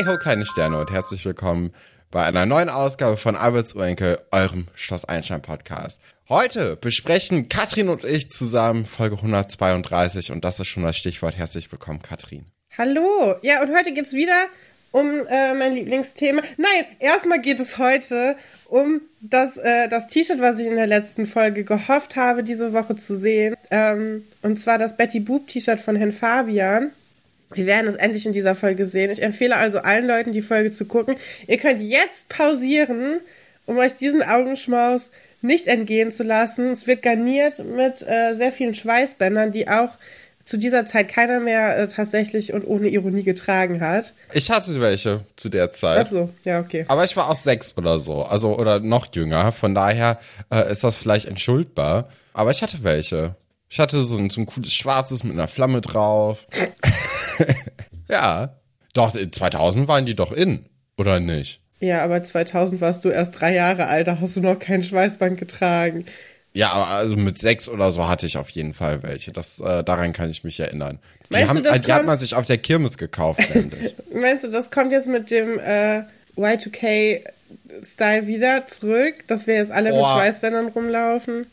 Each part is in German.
Hey ho, kleine Sterne und herzlich willkommen bei einer neuen Ausgabe von Alberts Urenkel, eurem Schloss Einstein Podcast. Heute besprechen Katrin und ich zusammen Folge 132 und das ist schon das Stichwort. Herzlich willkommen, Katrin. Hallo. Ja, und heute geht's wieder um äh, mein Lieblingsthema. Nein, erstmal geht es heute um das, äh, das T-Shirt, was ich in der letzten Folge gehofft habe, diese Woche zu sehen. Ähm, und zwar das Betty Boop T-Shirt von Herrn Fabian. Wir werden es endlich in dieser Folge sehen. Ich empfehle also allen Leuten, die Folge zu gucken. Ihr könnt jetzt pausieren, um euch diesen Augenschmaus nicht entgehen zu lassen. Es wird garniert mit äh, sehr vielen Schweißbändern, die auch zu dieser Zeit keiner mehr äh, tatsächlich und ohne Ironie getragen hat. Ich hatte welche zu der Zeit. Ach so, ja, okay. Aber ich war auch sechs oder so, also oder noch jünger. Von daher äh, ist das vielleicht entschuldbar. Aber ich hatte welche. Ich hatte so ein, so ein cooles Schwarzes mit einer Flamme drauf. ja. Doch, 2000 waren die doch in, oder nicht? Ja, aber 2000 warst du erst drei Jahre alt, da hast du noch kein Schweißband getragen. Ja, aber also mit sechs oder so hatte ich auf jeden Fall welche. Das, äh, daran kann ich mich erinnern. Die, Meinst haben, du, das die hat man sich auf der Kirmes gekauft, nämlich. Meinst du, das kommt jetzt mit dem äh, Y2K-Style wieder zurück, dass wir jetzt alle mit Boah. Schweißbändern rumlaufen?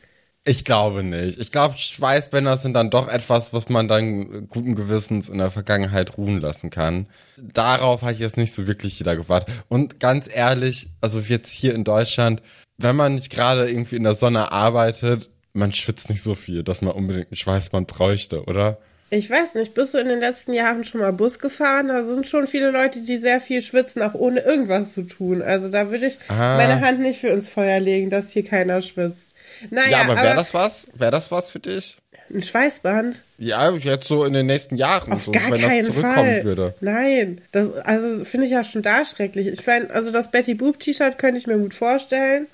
Ich glaube nicht. Ich glaube, Schweißbänder sind dann doch etwas, was man dann guten Gewissens in der Vergangenheit ruhen lassen kann. Darauf hat jetzt nicht so wirklich jeder gewartet. Und ganz ehrlich, also jetzt hier in Deutschland, wenn man nicht gerade irgendwie in der Sonne arbeitet, man schwitzt nicht so viel, dass man unbedingt ein Schweißband bräuchte, oder? Ich weiß nicht, bist du in den letzten Jahren schon mal Bus gefahren? Da sind schon viele Leute, die sehr viel schwitzen, auch ohne irgendwas zu tun. Also da würde ich Ah. meine Hand nicht für ins Feuer legen, dass hier keiner schwitzt. Naja, Ja, aber wäre das was? Wäre das was für dich? ein Schweißband? Ja, jetzt so in den nächsten Jahren, Auf so, gar wenn keinen das zurückkommen Fall. würde. Nein, das also finde ich ja schon da schrecklich. Ich meine, also das Betty Boop T-Shirt könnte ich mir gut vorstellen.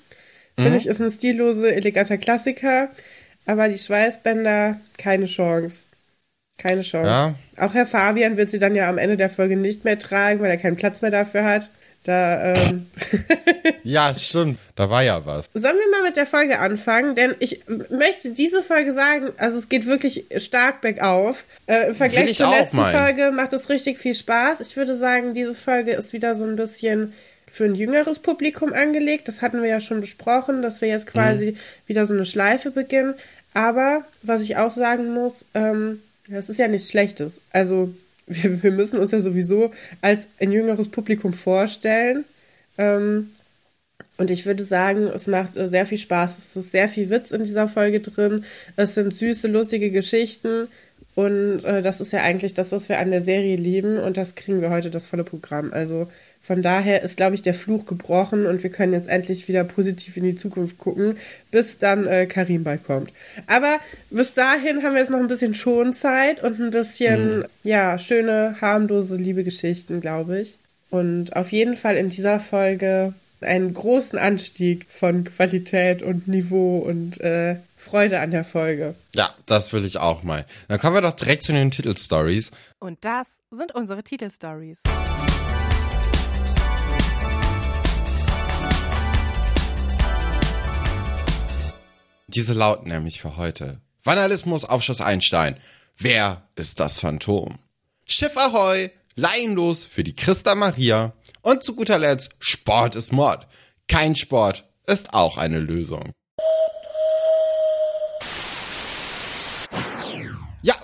Finde Mhm. ich ist ein stillose, eleganter Klassiker, aber die Schweißbänder keine Chance. Keine Chance. Ja. Auch Herr Fabian wird sie dann ja am Ende der Folge nicht mehr tragen, weil er keinen Platz mehr dafür hat. Da ähm, Ja, stimmt. Da war ja was. Sollen wir mal mit der Folge anfangen? Denn ich möchte diese Folge sagen, also es geht wirklich stark bergauf. Äh, Im Vergleich ich zur letzten meinen. Folge macht es richtig viel Spaß. Ich würde sagen, diese Folge ist wieder so ein bisschen für ein jüngeres Publikum angelegt. Das hatten wir ja schon besprochen, dass wir jetzt quasi Mhm. wieder so eine Schleife beginnen. Aber was ich auch sagen muss, ähm, das ist ja nichts Schlechtes. Also wir, wir müssen uns ja sowieso als ein jüngeres Publikum vorstellen. Ähm, und ich würde sagen, es macht äh, sehr viel Spaß. Es ist sehr viel Witz in dieser Folge drin. Es sind süße, lustige Geschichten. Und äh, das ist ja eigentlich das, was wir an der Serie lieben. Und das kriegen wir heute das volle Programm. Also von daher ist, glaube ich, der Fluch gebrochen und wir können jetzt endlich wieder positiv in die Zukunft gucken, bis dann äh, Karim bald kommt. Aber bis dahin haben wir jetzt noch ein bisschen Schonzeit und ein bisschen, ja, schöne, harmlose Liebegeschichten, glaube ich. Und auf jeden Fall in dieser Folge einen großen Anstieg von Qualität und Niveau und äh, Freude an der Folge. Ja, das will ich auch mal. Dann kommen wir doch direkt zu den Titelstories. Und das sind unsere Titelstories. Diese lauten nämlich für heute. Vandalismus auf Schloss Einstein. Wer ist das Phantom? Schiff Ahoi, Laienlos für die Christa Maria. Und zu guter Letzt, Sport ist Mord. Kein Sport ist auch eine Lösung.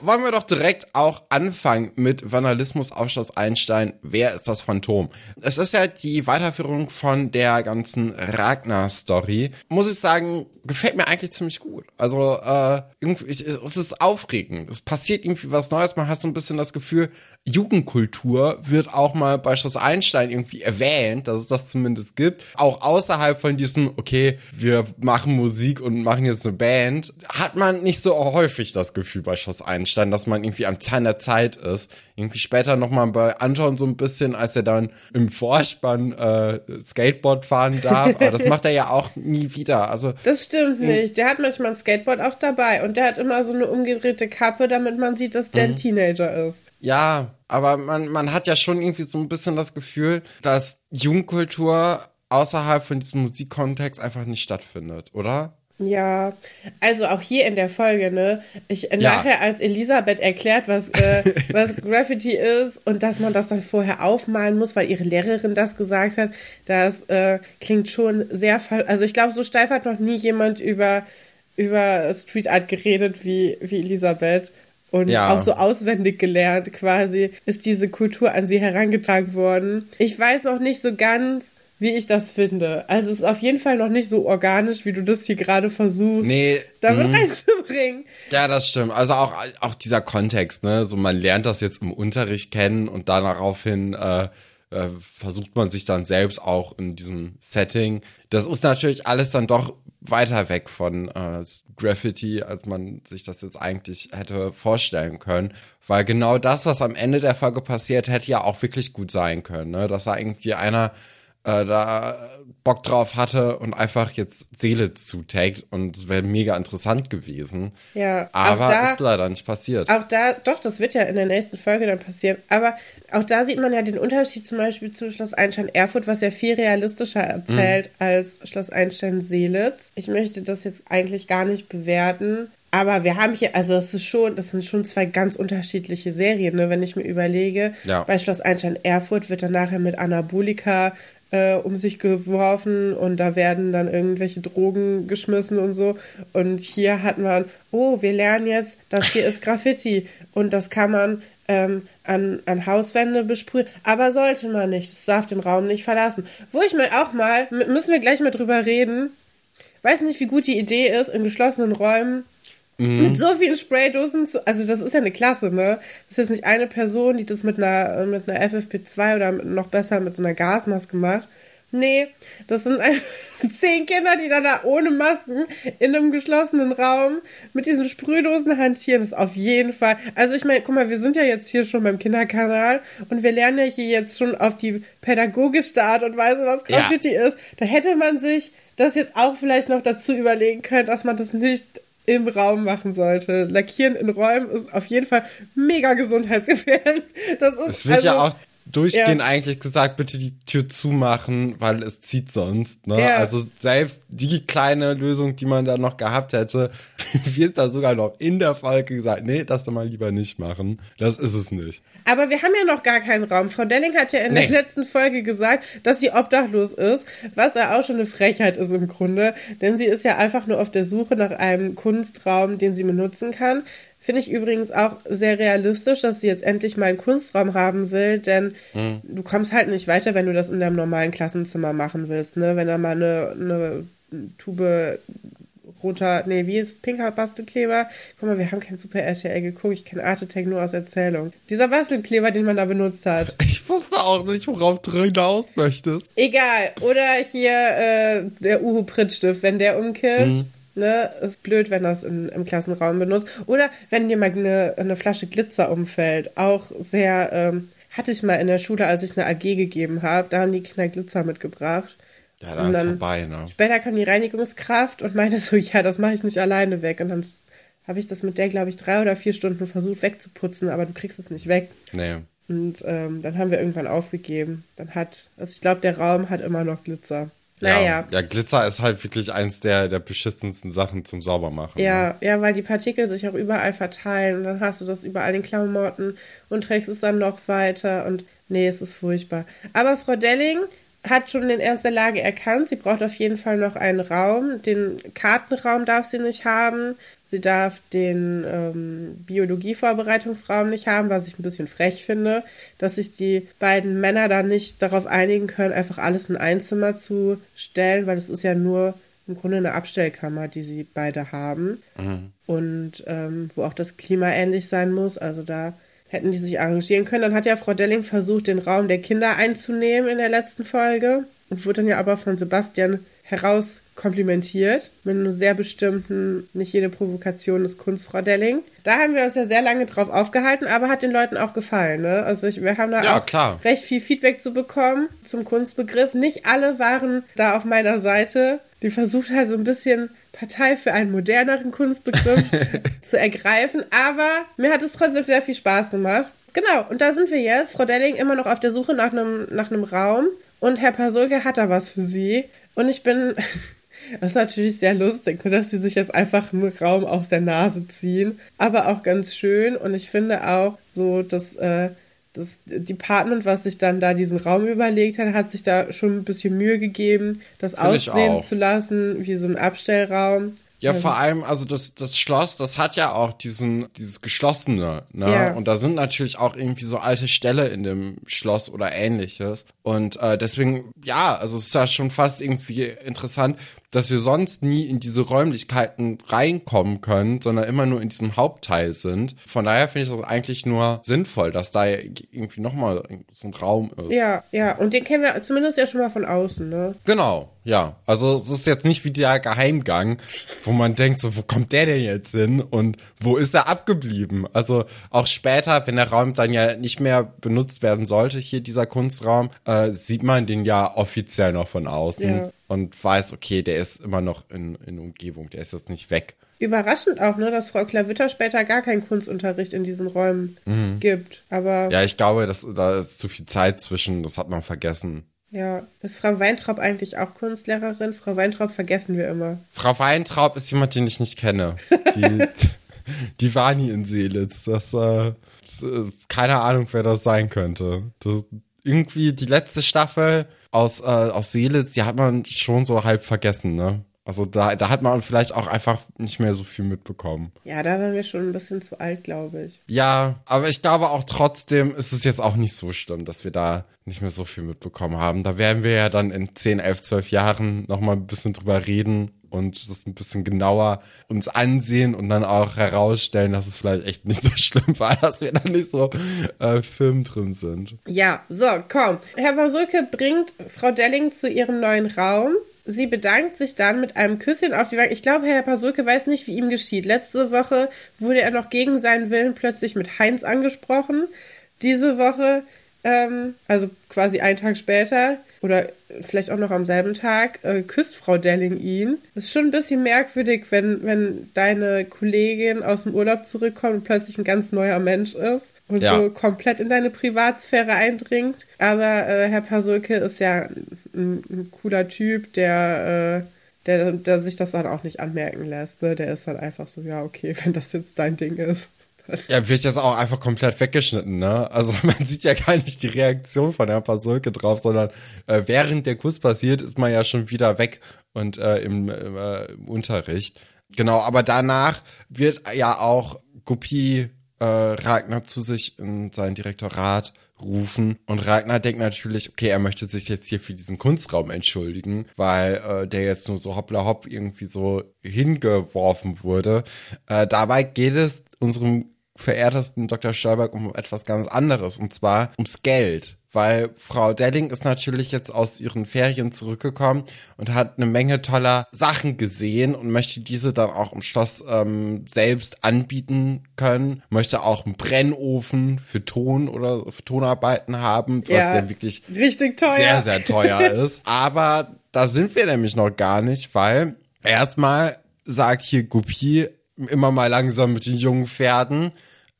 Wollen wir doch direkt auch anfangen mit Vandalismus auf Schloss Einstein. Wer ist das Phantom? Es ist ja die Weiterführung von der ganzen Ragnar-Story. Muss ich sagen, gefällt mir eigentlich ziemlich gut. Also, äh, irgendwie, es ist aufregend. Es passiert irgendwie was Neues. Man hat so ein bisschen das Gefühl, Jugendkultur wird auch mal bei Schloss Einstein irgendwie erwähnt, dass es das zumindest gibt. Auch außerhalb von diesem, okay, wir machen Musik und machen jetzt eine Band, hat man nicht so häufig das Gefühl bei Schloss Einstein, dass man irgendwie am Zahn der Zeit ist. Irgendwie später nochmal bei Anton so ein bisschen, als er dann im Vorspann äh, Skateboard fahren darf. Aber das macht er ja auch nie wieder. Also Das stimmt nicht. Der hat manchmal ein Skateboard auch dabei und der hat immer so eine umgedrehte Kappe, damit man sieht, dass der ein Teenager ist. Ja, aber man, man hat ja schon irgendwie so ein bisschen das Gefühl, dass Jugendkultur außerhalb von diesem Musikkontext einfach nicht stattfindet, oder? Ja, also auch hier in der Folge, ne? Ich ja. nachher als Elisabeth erklärt, was, äh, was Graffiti ist und dass man das dann vorher aufmalen muss, weil ihre Lehrerin das gesagt hat, das äh, klingt schon sehr. Also ich glaube, so steif hat noch nie jemand über, über Street Art geredet wie, wie Elisabeth. Und ja. auch so auswendig gelernt quasi ist diese Kultur an sie herangetragen worden. Ich weiß noch nicht so ganz, wie ich das finde. Also es ist auf jeden Fall noch nicht so organisch, wie du das hier gerade versuchst, nee, damit mh. reinzubringen. Ja, das stimmt. Also auch, auch dieser Kontext, ne? So man lernt das jetzt im Unterricht kennen und daraufhin äh, äh, versucht man sich dann selbst auch in diesem Setting. Das ist natürlich alles dann doch weiter weg von äh, Graffiti, als man sich das jetzt eigentlich hätte vorstellen können. Weil genau das, was am Ende der Folge passiert, hätte ja auch wirklich gut sein können. Ne? Dass da irgendwie einer äh, da Bock drauf hatte und einfach jetzt Seele zutaggt und wäre mega interessant gewesen. Ja, aber da, ist leider nicht passiert. Auch da, doch, das wird ja in der nächsten Folge dann passieren. Aber auch da sieht man ja den Unterschied zum Beispiel zu Schloss Einstein Erfurt, was ja viel realistischer erzählt mhm. als Schloss Einstein Seelitz. Ich möchte das jetzt eigentlich gar nicht bewerten. Aber wir haben hier, also es ist schon, das sind schon zwei ganz unterschiedliche Serien, ne, wenn ich mir überlege. Ja. Bei Schloss Einstein Erfurt wird dann nachher mit Anabolika äh, um sich geworfen und da werden dann irgendwelche Drogen geschmissen und so. Und hier hat man, oh, wir lernen jetzt, das hier ist Graffiti und das kann man ähm, an, an Hauswände besprühen. Aber sollte man nicht, es darf den Raum nicht verlassen. Wo ich mir auch mal, müssen wir gleich mal drüber reden, weiß nicht, wie gut die Idee ist, in geschlossenen Räumen Mhm. Mit so vielen Spraydosen, zu, also das ist ja eine Klasse, ne? Das ist jetzt nicht eine Person, die das mit einer, mit einer FFP2 oder noch besser mit so einer Gasmaske macht. Nee, das sind zehn Kinder, die dann da ohne Masken in einem geschlossenen Raum mit diesen Sprühdosen hantieren. Das ist auf jeden Fall. Also ich meine, guck mal, wir sind ja jetzt hier schon beim Kinderkanal und wir lernen ja hier jetzt schon auf die pädagogische Art und Weise, was Graffiti ja. ist. Da hätte man sich das jetzt auch vielleicht noch dazu überlegen können, dass man das nicht im Raum machen sollte. Lackieren in Räumen ist auf jeden Fall mega gesundheitsgefährdend. Das ist es wird also, ja auch durchgehend ja. eigentlich gesagt, bitte die Tür zumachen, weil es zieht sonst. Ne? Ja. Also selbst die kleine Lösung, die man da noch gehabt hätte, wird da sogar noch in der Folge gesagt, nee, das doch mal lieber nicht machen. Das ist es nicht. Aber wir haben ja noch gar keinen Raum. Frau Delling hat ja in nee. der letzten Folge gesagt, dass sie obdachlos ist, was ja auch schon eine Frechheit ist im Grunde. Denn sie ist ja einfach nur auf der Suche nach einem Kunstraum, den sie benutzen kann. Finde ich übrigens auch sehr realistisch, dass sie jetzt endlich mal einen Kunstraum haben will, denn mhm. du kommst halt nicht weiter, wenn du das in deinem normalen Klassenzimmer machen willst, ne? Wenn da mal eine, eine Tube roter, nee, wie ist pinker Bastelkleber? Guck mal, wir haben kein Super RTL geguckt, ich kenne Arte Tech nur aus Erzählung. Dieser Bastelkleber, den man da benutzt hat. Ich wusste auch nicht, worauf du hinaus möchtest. Egal. Oder hier äh, der Uhu Prittstift, wenn der umkippt. Mhm Ne, ist blöd, wenn das in, im Klassenraum benutzt. Oder wenn dir mal eine, eine Flasche Glitzer umfällt. Auch sehr, ähm, hatte ich mal in der Schule, als ich eine AG gegeben habe, da haben die Kinder Glitzer mitgebracht. Ja, da und ist vorbei, ne? Später kam die Reinigungskraft und meinte so, ja, das mache ich nicht alleine weg. Und dann habe ich das mit der, glaube ich, drei oder vier Stunden versucht wegzuputzen, aber du kriegst es nicht weg. Nee. Und ähm, dann haben wir irgendwann aufgegeben. Dann hat, also ich glaube, der Raum hat immer noch Glitzer. Naja. Ja, Glitzer ist halt wirklich eins der, der beschissensten Sachen zum Saubermachen. Ja, ne? ja, weil die Partikel sich auch überall verteilen und dann hast du das überall in Klamotten und trägst es dann noch weiter und nee, es ist furchtbar. Aber Frau Delling hat schon in erster Lage erkannt, sie braucht auf jeden Fall noch einen Raum. Den Kartenraum darf sie nicht haben. Sie darf den ähm, Biologie-Vorbereitungsraum nicht haben, was ich ein bisschen frech finde, dass sich die beiden Männer da nicht darauf einigen können, einfach alles in ein Zimmer zu stellen, weil es ist ja nur im Grunde eine Abstellkammer, die sie beide haben. Mhm. Und ähm, wo auch das Klima ähnlich sein muss. Also da hätten die sich arrangieren können. Dann hat ja Frau Delling versucht, den Raum der Kinder einzunehmen in der letzten Folge und wurde dann ja aber von Sebastian herauskomplimentiert mit einem sehr bestimmten, nicht jede Provokation des Kunstfrau Delling. Da haben wir uns ja sehr lange drauf aufgehalten, aber hat den Leuten auch gefallen. Ne? Also ich, wir haben da ja, auch klar. recht viel Feedback zu bekommen zum Kunstbegriff. Nicht alle waren da auf meiner Seite. Die versucht halt so ein bisschen Partei für einen moderneren Kunstbegriff zu ergreifen, aber mir hat es trotzdem sehr viel Spaß gemacht. Genau, und da sind wir jetzt. Frau Delling immer noch auf der Suche nach einem, nach einem Raum und Herr Pasulke hat da was für sie. Und ich bin, Das ist natürlich sehr lustig, dass sie sich jetzt einfach einen Raum aus der Nase ziehen. Aber auch ganz schön. Und ich finde auch so, dass äh, das Department, was sich dann da diesen Raum überlegt hat, hat sich da schon ein bisschen Mühe gegeben, das Find aussehen zu lassen wie so ein Abstellraum. Ja, vor allem, also das, das Schloss, das hat ja auch diesen, dieses Geschlossene, ne? Ja. Und da sind natürlich auch irgendwie so alte Ställe in dem Schloss oder ähnliches. Und äh, deswegen, ja, also es ist ja schon fast irgendwie interessant, dass wir sonst nie in diese Räumlichkeiten reinkommen können, sondern immer nur in diesem Hauptteil sind. Von daher finde ich das eigentlich nur sinnvoll, dass da irgendwie nochmal so ein Raum ist. Ja, ja, und den kennen wir zumindest ja schon mal von außen, ne? Genau, ja. Also es ist jetzt nicht wie der Geheimgang, wo man denkt, so, wo kommt der denn jetzt hin und wo ist er abgeblieben? Also auch später, wenn der Raum dann ja nicht mehr benutzt werden sollte, hier dieser Kunstraum, äh, sieht man den ja offiziell noch von außen Ja. Und weiß, okay, der ist immer noch in, in Umgebung, der ist jetzt nicht weg. Überraschend auch, ne, dass Frau Klavitter später gar keinen Kunstunterricht in diesen Räumen gibt. Aber Mhm. Ja, ich glaube, das, da ist zu viel Zeit zwischen, das hat man vergessen. ja, ist Frau Weintraub eigentlich auch Kunstlehrerin? Frau Weintraub vergessen wir immer. Frau Weintraub ist jemand, den ich nicht kenne. Die, die war nie in Seelitz. Das, äh, das, äh, keine Ahnung, wer das sein könnte. Das, irgendwie die letzte Staffel aus, äh, aus Seelitz, die hat man schon so halb vergessen, ne? Also da, da hat man vielleicht auch einfach nicht mehr so viel mitbekommen. Ja, da waren wir schon ein bisschen zu alt, glaube ich. Ja, aber ich glaube auch trotzdem ist es jetzt auch nicht so schlimm, dass wir da nicht mehr so viel mitbekommen haben. Da werden wir ja dann in 10, 11, 12 Jahren nochmal ein bisschen drüber reden und das ein bisschen genauer uns ansehen und dann auch herausstellen, dass es vielleicht echt nicht so schlimm war, dass wir da nicht so äh, Film drin sind. Ja, so, komm. Herr Basulke bringt Frau Delling zu ihrem neuen Raum. Sie bedankt sich dann mit einem Küsschen auf die Wange. Ich glaube, Herr Pasulke weiß nicht, wie ihm geschieht. Letzte Woche wurde er noch gegen seinen Willen plötzlich mit Heinz angesprochen. Diese Woche, ähm, also quasi einen Tag später oder vielleicht auch noch am selben Tag, äh, küsst Frau Delling ihn. Das ist schon ein bisschen merkwürdig, wenn, wenn deine Kollegin aus dem Urlaub zurückkommt und plötzlich ein ganz neuer Mensch ist und Ja. so komplett in deine Privatsphäre eindringt. Aber äh, Herr Pasulke ist ja ein, ein cooler Typ, der, äh, der, der sich das dann auch nicht anmerken lässt. Ne? Der ist dann einfach so, ja, okay, wenn das jetzt dein Ding ist. Ja, wird jetzt auch einfach komplett weggeschnitten, ne? Also man sieht ja gar nicht die Reaktion von Herrn Pasulke drauf, sondern äh, während der Kuss passiert, ist man ja schon wieder weg und äh, im, im, äh, im Unterricht. Genau, aber danach wird ja auch Guppy äh, Ragnar zu sich in sein Direktorat rufen und Ragnar denkt natürlich, okay, er möchte sich jetzt hier für diesen Kunstraum entschuldigen, weil äh, der jetzt nur so hoppla hopp irgendwie so hingeworfen wurde. Äh, dabei geht es unserem verehrtesten Dr. Stolberg um etwas ganz anderes und zwar ums Geld. Weil Frau Delling ist natürlich jetzt aus ihren Ferien zurückgekommen und hat eine Menge toller Sachen gesehen und möchte diese dann auch im Schloss ähm, selbst anbieten können. Möchte auch einen Brennofen für Ton oder für Tonarbeiten haben, was Ja. ja wirklich Richtig teuer. sehr, sehr teuer ist. Aber da sind wir nämlich noch gar nicht, weil erstmal sagt hier Guppy immer mal langsam mit den jungen Pferden,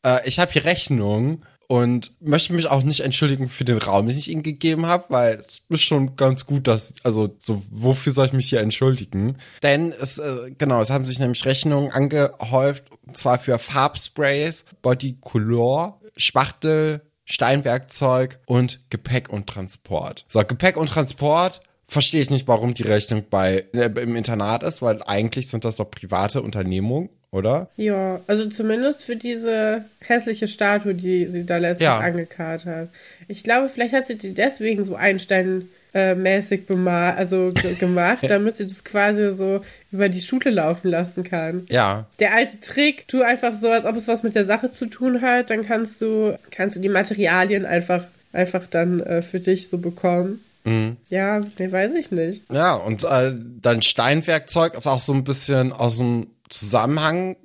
äh, ich habe hier Rechnungen und möchte mich auch nicht entschuldigen für den Raum, den ich ihnen gegeben habe, weil es ist schon ganz gut, dass, also so, wofür soll ich mich hier entschuldigen? Denn es, äh, genau, es haben sich nämlich Rechnungen angehäuft, und zwar für Farbsprays, Body Color, Spachtel, Steinwerkzeug und Gepäck und Transport. So, Gepäck und Transport verstehe ich nicht, warum die Rechnung bei äh, im Internat ist, weil eigentlich sind das doch private Unternehmungen, oder? Ja, also zumindest für diese hässliche Statue, die sie da letztens Ja. angekarrt hat. Ich glaube, vielleicht hat sie die deswegen so Einstein-mäßig also ge gemacht, damit sie das quasi so über die Schule laufen lassen kann. Ja. Der alte Trick, tu einfach so, als ob es was mit der Sache zu tun hat, dann kannst du, kannst du die Materialien einfach, einfach dann äh, für dich so bekommen. Ja, nee, weiß ich nicht. Ja, und äh, dann Steinwerkzeug ist auch so ein bisschen aus dem Zusammenhang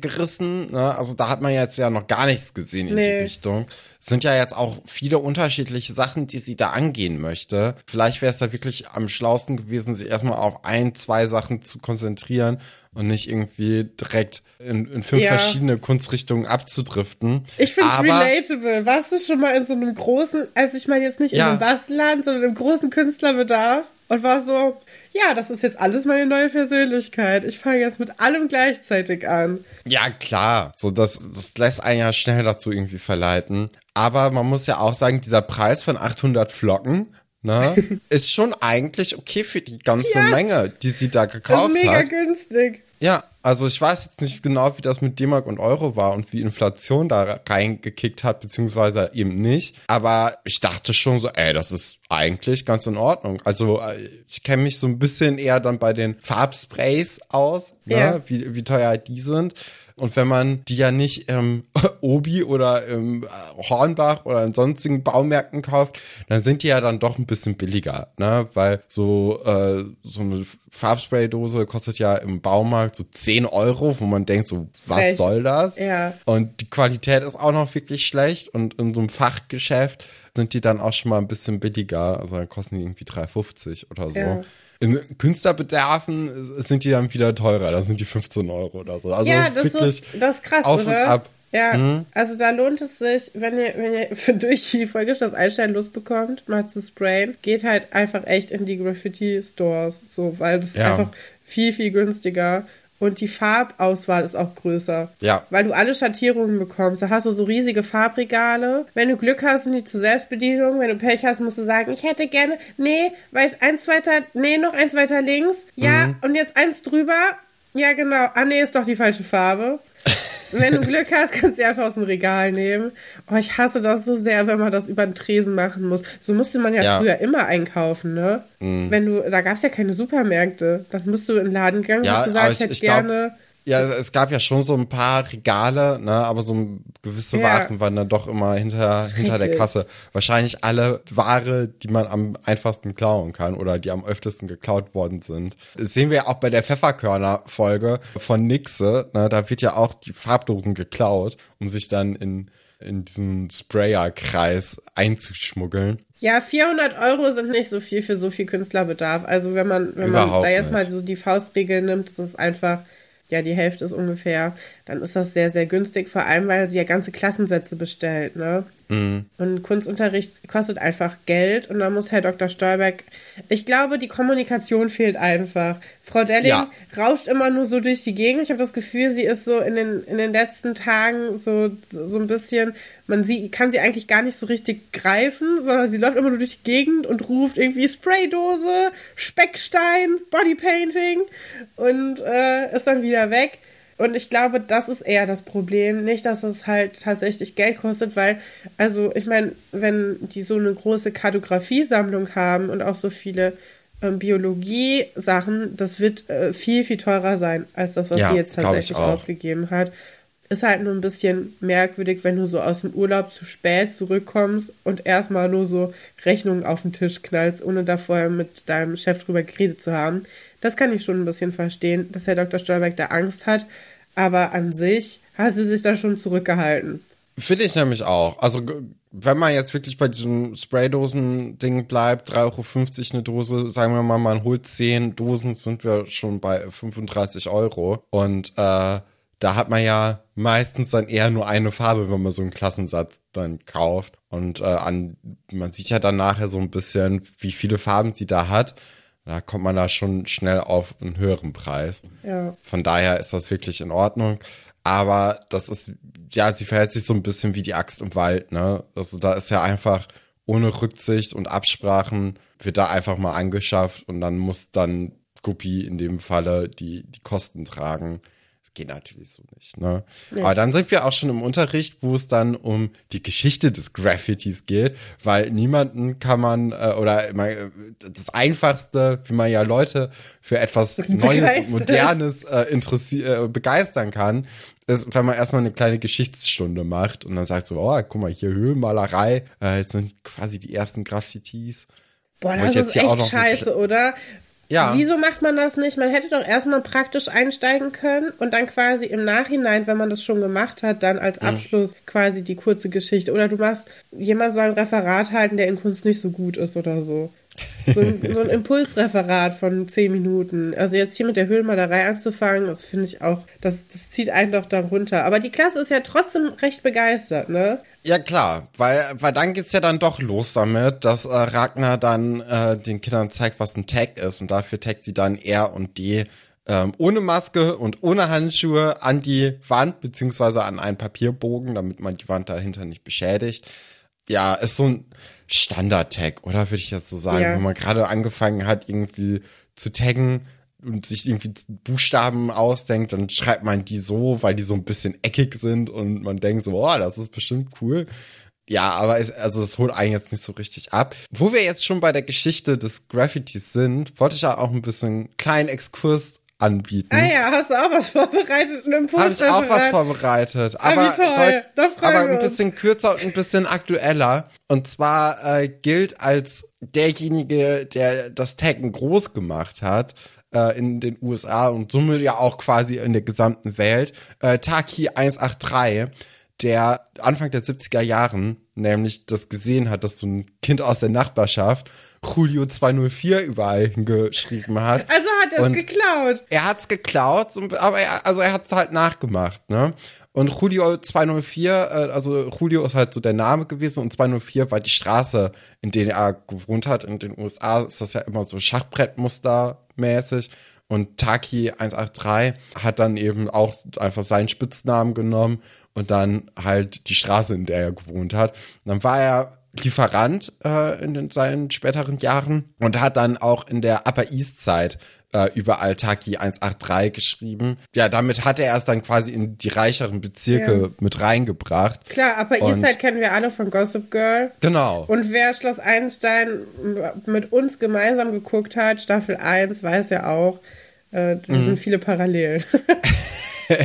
gerissen. Ne? Also da hat man jetzt ja noch gar nichts gesehen in die Nee. Richtung. Es sind ja jetzt auch viele unterschiedliche Sachen, die sie da angehen möchte. Vielleicht wäre es da wirklich am schlausten gewesen, sich erstmal auf ein, zwei Sachen zu konzentrieren und nicht irgendwie direkt in, in fünf Ja. verschiedene Kunstrichtungen abzudriften. Ich find's Aber- relatable. Warst du schon mal in so einem großen, also ich meine jetzt nicht Ja. in einem Bastelladen, sondern im großen Künstlerbedarf? Und war so, ja, das ist jetzt alles meine neue Persönlichkeit. Ich fange jetzt mit allem gleichzeitig an. Ja, klar. So, das, das lässt einen ja schnell dazu irgendwie verleiten. Aber man muss ja auch sagen, dieser Preis von 800 Flocken, ne, ist schon eigentlich okay für die ganze Ja. Menge, die sie da Das gekauft ist mega hat. günstig. Ja, also ich weiß jetzt nicht genau, wie das mit D-Mark und Euro war und wie Inflation da reingekickt hat, beziehungsweise eben nicht. Aber ich dachte schon so, ey, das ist eigentlich ganz in Ordnung. Also äh, ich kenne mich so ein bisschen eher dann bei den Farbsprays aus, ne? Ja. wie, wie teuer die sind. Und wenn man die ja nicht im Obi oder im äh, Hornbach oder in sonstigen Baumärkten kauft, dann sind die ja dann doch ein bisschen billiger, ne? Weil so, äh, so eine Farbspraydose kostet ja im Baumarkt so 10 Euro, wo man denkt so, was Frech. soll das? Ja. Und die Qualität ist auch noch wirklich schlecht und in so einem Fachgeschäft sind die dann auch schon mal ein bisschen billiger. Also dann kosten die irgendwie 3,50 oder so. Ja. In Künstlerbedarfen sind die dann wieder teurer, da sind die 15 Euro oder so. Also ja, das das ist wirklich ist, das ist krass, auf oder? und ab. Mhm. Ja, also da lohnt es sich, wenn ihr, wenn ihr für durch die Folge das Einstein Lust bekommt, mal zu sprayen, geht halt einfach echt in die Graffiti-Stores, so, weil das ist Ja. einfach viel, viel günstiger. Und die Farbauswahl ist auch größer. Ja. Weil du alle Schattierungen bekommst. Da hast du so riesige Farbregale. Wenn du Glück hast, sind die zur Selbstbedienung. Wenn du Pech hast, musst du sagen, ich hätte gerne, nee, weil eins weiter, nee, noch eins weiter links. Ja, Mhm. und jetzt eins drüber. Ja, genau. Ah, nee, ist doch die falsche Farbe. Wenn du Glück hast, kannst du einfach aus dem Regal nehmen. Oh, ich hasse das so sehr, wenn man das über den Tresen machen muss. So musste man ja, Ja. früher immer einkaufen, ne? Wenn du, da gab es ja keine Supermärkte. Dann bist du in den Laden gegangen und Ja, hast gesagt, ich ich- hätte ich glaub, gerne. Ja, es gab ja schon so ein paar Regale, ne, aber so gewisse Ja. Waren waren dann doch immer hinter, hinter der. Kasse. Wahrscheinlich alle Ware, die man am einfachsten klauen kann oder die am öftesten geklaut worden sind. Das sehen wir ja auch bei der Pfefferkörner-Folge von Nixe, ne, da wird ja auch die Farbdosen geklaut, um sich dann in, in diesen Sprayer-Kreis einzuschmuggeln. Ja, 400 Euro sind nicht so viel für so viel Künstlerbedarf. Also wenn man, wenn man da jetzt mal nicht. so die Faustregel nimmt, das ist einfach, ja, die Hälfte ist ungefähr, dann ist das sehr, sehr günstig, vor allem, weil sie ja ganze Klassensätze bestellt, ne? Mhm. Und Kunstunterricht kostet einfach Geld und da muss Herr Dr. Stolberg, ich glaube, die Kommunikation fehlt einfach. Frau Delling Ja. rauscht immer nur so durch die Gegend. Ich habe das Gefühl, sie ist so in den, in den letzten Tagen so, so, so ein bisschen, man sie, kann sie eigentlich gar nicht so richtig greifen, sondern sie läuft immer nur durch die Gegend und ruft irgendwie Spraydose, Speckstein, Bodypainting und äh, ist dann wieder weg. Und ich glaube, das ist eher das Problem. Nicht, dass es halt tatsächlich Geld kostet, weil, also ich meine, wenn die so eine große Kartografie-Sammlung haben und auch so viele ähm, Biologie-Sachen, das wird äh, viel, viel teurer sein, als das, was Ja, sie jetzt tatsächlich ausgegeben hat. Ist halt nur ein bisschen merkwürdig, wenn du so aus dem Urlaub zu spät zurückkommst und erstmal nur so Rechnungen auf den Tisch knallst, ohne da vorher mit deinem Chef drüber geredet zu haben. Das kann ich schon ein bisschen verstehen, dass Herr Dr. Stolberg da Angst hat. Aber an sich hat sie sich da schon zurückgehalten. Finde ich nämlich auch. Also, wenn man jetzt wirklich bei diesem Spraydosen-Ding bleibt, 3,50 Euro eine Dose, sagen wir mal, man holt 10 Dosen, sind wir schon bei 35 Euro. Und äh, da hat man ja meistens dann eher nur eine Farbe, wenn man so einen Klassensatz dann kauft. Und äh, an, man sieht ja dann nachher so ein bisschen, wie viele Farben sie da hat. Da kommt man da schon schnell auf einen höheren Preis. Ja. Von daher ist das wirklich in Ordnung. Aber das ist, ja, sie verhält sich so ein bisschen wie die Axt im Wald, ne? Also da ist ja einfach ohne Rücksicht und Absprachen wird da einfach mal angeschafft und dann muss dann Guppi in dem Falle die, die Kosten tragen. Geht natürlich so nicht, ne? Aber dann sind wir auch schon im Unterricht, wo es dann um die Geschichte des Graffitis geht, weil niemanden kann man, äh, oder man, äh, das Einfachste, wie man ja Leute für etwas Neues und. Modernes äh, interessi äh, begeistern kann, ist, wenn man erstmal eine kleine Geschichtsstunde macht und dann sagt so, oh, guck mal, hier Höhlenmalerei, äh, jetzt sind quasi die ersten Graffitis. Boah, das ist echt scheiße, oder? Ja. Wieso macht man das nicht? Man hätte doch erstmal praktisch einsteigen können und dann quasi im Nachhinein, wenn man das schon gemacht hat, dann als Mhm. Abschluss quasi die kurze Geschichte. Oder du machst, jemand soll ein Referat halten, der in Kunst nicht so gut ist oder so. So ein, so ein Impulsreferat von zehn Minuten. Also jetzt hier mit der Höhlenmalerei anzufangen, das finde ich auch, das, das zieht einen doch da runter. Aber die Klasse ist ja trotzdem recht begeistert, ne? Ja klar, weil, weil dann geht's ja dann doch los damit, dass äh, Ragnar dann äh, den Kindern zeigt, was ein Tag ist und dafür taggt sie dann R und D ähm, ohne Maske und ohne Handschuhe an die Wand beziehungsweise an einen Papierbogen, damit man die Wand dahinter nicht beschädigt. Ja, ist so ein Standard-Tag, oder würde ich jetzt so sagen, Ja. wenn man gerade angefangen hat, irgendwie zu taggen und sich irgendwie Buchstaben ausdenkt, dann schreibt man die so, weil die so ein bisschen eckig sind und man denkt so, oh, das ist bestimmt cool. Ja, aber es, also es holt einen jetzt nicht so richtig ab. Wo wir jetzt schon bei der Geschichte des Graffitis sind, wollte ich ja auch ein bisschen kleinen Exkurs anbieten. Ah ja, hast du auch was vorbereitet? Ein Habe ich auch was vorbereitet. Ah, Aber, freuen aber ein bisschen kürzer und ein bisschen aktueller. Und zwar äh, gilt als derjenige, der das Taggen groß gemacht hat äh, in den USA und somit ja auch quasi in der gesamten Welt, äh, Taki 183, der Anfang der 70er Jahren nämlich das gesehen hat, dass so ein Kind aus der Nachbarschaft Julio 204 überall hingeschrieben hat. Also hat er es Und- geklaut. Er hat's geklaut, so- aber er, also er hat's halt nachgemacht, ne? Und Julio 204, äh, also Julio ist halt so der Name gewesen und 204 war die Straße, in der er gewohnt hat. In den USA ist das ja immer so Schachbrettmustermäßig. Und Taki 183 hat dann eben auch einfach seinen Spitznamen genommen und dann halt die Straße, in der er gewohnt hat. Und dann war er Lieferant äh, in den, seinen späteren Jahren und hat dann auch in der Upper East Side äh, überall Taki 183 geschrieben. Ja, damit hat er es dann quasi in die reicheren Bezirke Ja. mit reingebracht. Klar, aber Und- Eastside kennen wir alle von Gossip Girl. Genau. Und wer Schloss Einstein mit uns gemeinsam geguckt hat, Staffel 1, weiß ja auch, äh, da Mhm. sind viele Parallelen.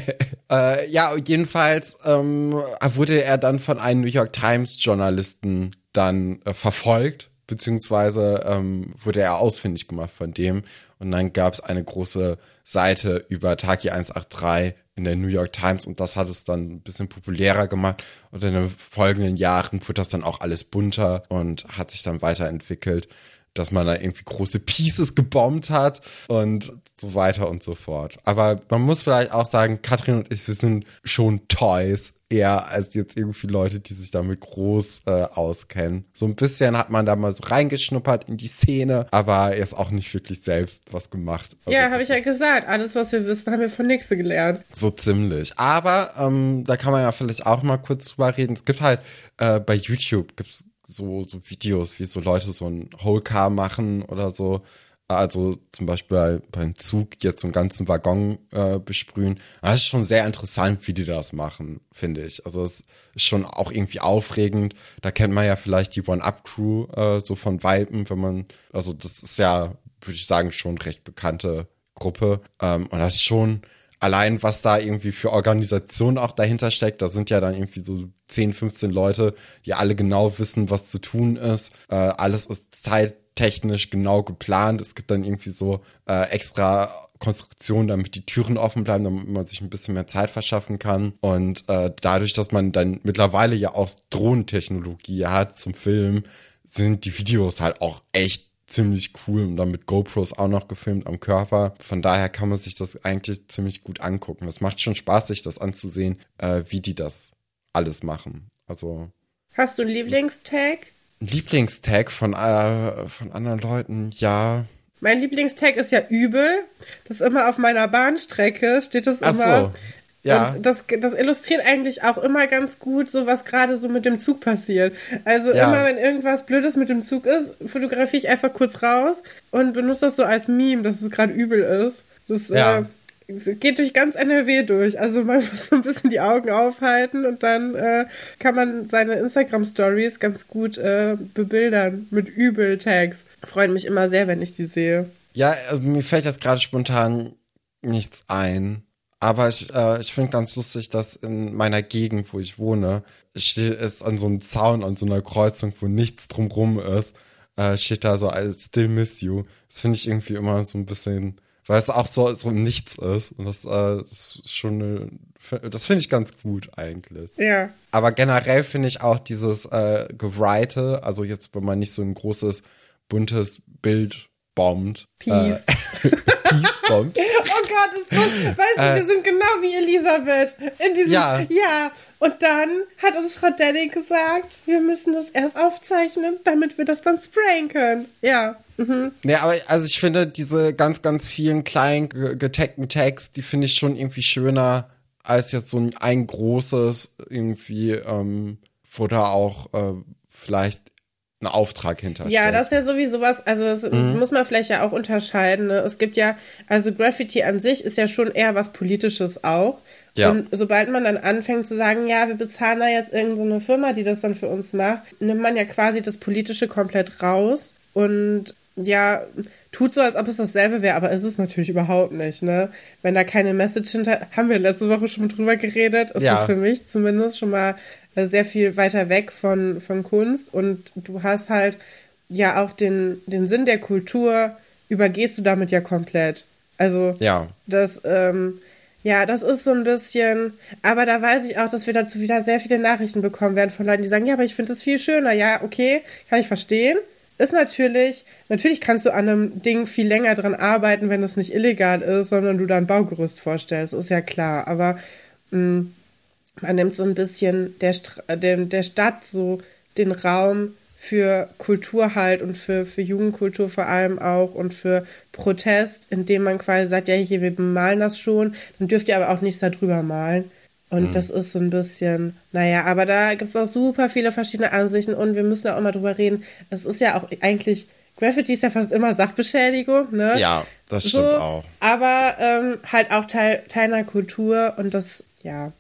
Äh, ja, jedenfalls ähm, wurde er dann von einem New York Times Journalisten dann äh, verfolgt, beziehungsweise ähm, wurde er ausfindig gemacht von dem. Und dann gab es eine große Seite über Taki 183 in der New York Times und das hat es dann ein bisschen populärer gemacht. Und in den folgenden Jahren wurde das dann auch alles bunter und hat sich dann weiterentwickelt dass man da irgendwie große Pieces gebombt hat und so weiter und so fort. Aber man muss vielleicht auch sagen, Katrin und ich, wir sind schon Toys, eher als jetzt irgendwie Leute, die sich damit groß äh, auskennen. So ein bisschen hat man da mal so reingeschnuppert in die Szene, aber jetzt auch nicht wirklich selbst was gemacht. Also ja, habe ich ja gesagt. Alles, was wir wissen, haben wir von Nixe gelernt. So ziemlich. Aber ähm, da kann man ja vielleicht auch mal kurz drüber reden. Es gibt halt äh, bei YouTube gibt's so, so Videos, wie so Leute so ein Whole Car machen oder so. Also zum Beispiel bei, beim Zug jetzt so einen ganzen Waggon äh, besprühen. Das ist schon sehr interessant, wie die das machen, finde ich. Also es ist schon auch irgendwie aufregend. Da kennt man ja vielleicht die One-Up-Crew äh, so von Weipen, wenn man, also das ist ja, würde ich sagen, schon recht bekannte Gruppe. Ähm, und das ist schon, allein was da irgendwie für Organisation auch dahinter steckt, da sind ja dann irgendwie so 10, 15 Leute, die alle genau wissen, was zu tun ist. Äh, alles ist zeittechnisch genau geplant. Es gibt dann irgendwie so äh, extra Konstruktionen, damit die Türen offen bleiben, damit man sich ein bisschen mehr Zeit verschaffen kann. Und äh, dadurch, dass man dann mittlerweile ja auch Drohnentechnologie hat zum Film, sind die Videos halt auch echt ziemlich cool und dann mit GoPros auch noch gefilmt am Körper. Von daher kann man sich das eigentlich ziemlich gut angucken. Das macht schon Spaß, sich das anzusehen, äh, wie die das alles machen. Also Hast du einen Lieblingstag? ein Lieblingstag von, äh, von anderen Leuten, ja. Mein Lieblingstag ist ja übel. Das ist immer auf meiner Bahnstrecke, steht das Ach immer. so. Ja. Und das, das illustriert eigentlich auch immer ganz gut, so was gerade so mit dem Zug passiert. Also Ja. immer, wenn irgendwas Blödes mit dem Zug ist, fotografiere ich einfach kurz raus und benutze das so als Meme, dass es gerade übel ist. Das Ja. äh, geht durch ganz NRW durch. Also man muss so ein bisschen die Augen aufhalten und dann äh, kann man seine Instagram-Stories ganz gut äh, bebildern mit Übel-Tags. Freut mich immer sehr, wenn ich die sehe. Ja, also mir fällt jetzt gerade spontan nichts ein. Aber ich, äh, ich finde ganz lustig, dass in meiner Gegend, wo ich wohne, steht es an so einem Zaun, an so einer Kreuzung, wo nichts drumrum ist, äh, steht da so als Still Miss You. Das finde ich irgendwie immer so ein bisschen, weil es auch so, so Nichts ist. Und das, äh, ist schon eine, das finde ich ganz gut eigentlich. Ja. Aber generell finde ich auch dieses äh, Gewrite, also jetzt, wenn man nicht so ein großes buntes Bild bombt. Peace. Äh, Peace bombt. Oh Gott, ist das, weißt du, wir sind genau wie Elisabeth. In diesem, Äh. Ja. ja. Und dann hat uns Frau Denning gesagt, wir müssen das erst aufzeichnen, damit wir das dann sprayen können. Ja. Mhm. Nee, aber also ich finde diese ganz, ganz vielen kleinen ge- getagten Tags, die finde ich schon irgendwie schöner als jetzt so ein, ein großes irgendwie, ähm, da auch äh, vielleicht ein Auftrag hintersteht. Ja, das ist ja sowieso was, also das Mhm. muss man vielleicht ja auch unterscheiden. Ne? Es gibt ja, also Graffiti an sich ist ja schon eher was Politisches auch. Ja. Und sobald man dann anfängt zu sagen, ja, wir bezahlen da jetzt irgendeine so Firma, die das dann für uns macht, nimmt man ja quasi das Politische komplett raus und ja, tut so, als ob es dasselbe wäre, aber ist es natürlich überhaupt nicht, ne? Wenn da keine Message hinter, haben wir letzte Woche schon drüber geredet, ist Ja. das für mich zumindest schon mal sehr viel weiter weg von, von Kunst und du hast halt ja auch den, den Sinn der Kultur, übergehst du damit ja komplett. Also, Ja. das, ähm, ja, das ist so ein bisschen, aber da weiß ich auch, dass wir dazu wieder sehr viele Nachrichten bekommen werden von Leuten, die sagen, ja, aber ich finde es viel schöner. Ja, okay, kann ich verstehen. Ist natürlich, natürlich kannst du an einem Ding viel länger dran arbeiten, wenn es nicht illegal ist, sondern du da ein Baugerüst vorstellst, ist ja klar. Aber mh, man nimmt so ein bisschen der, dem, der Stadt so den Raum für Kultur halt und für, für Jugendkultur vor allem auch und für Protest, indem man quasi sagt, ja, hier, wir malen das schon, dann dürft ihr aber auch nichts darüber malen. Und das ist so ein bisschen, naja, aber da gibt es auch super viele verschiedene Ansichten und wir müssen auch immer drüber reden. Es ist ja auch eigentlich, Graffiti ist ja fast immer Sachbeschädigung, ne? Ja, das stimmt auch. Aber ähm, halt auch Teil, Teil einer Kultur und das, ja,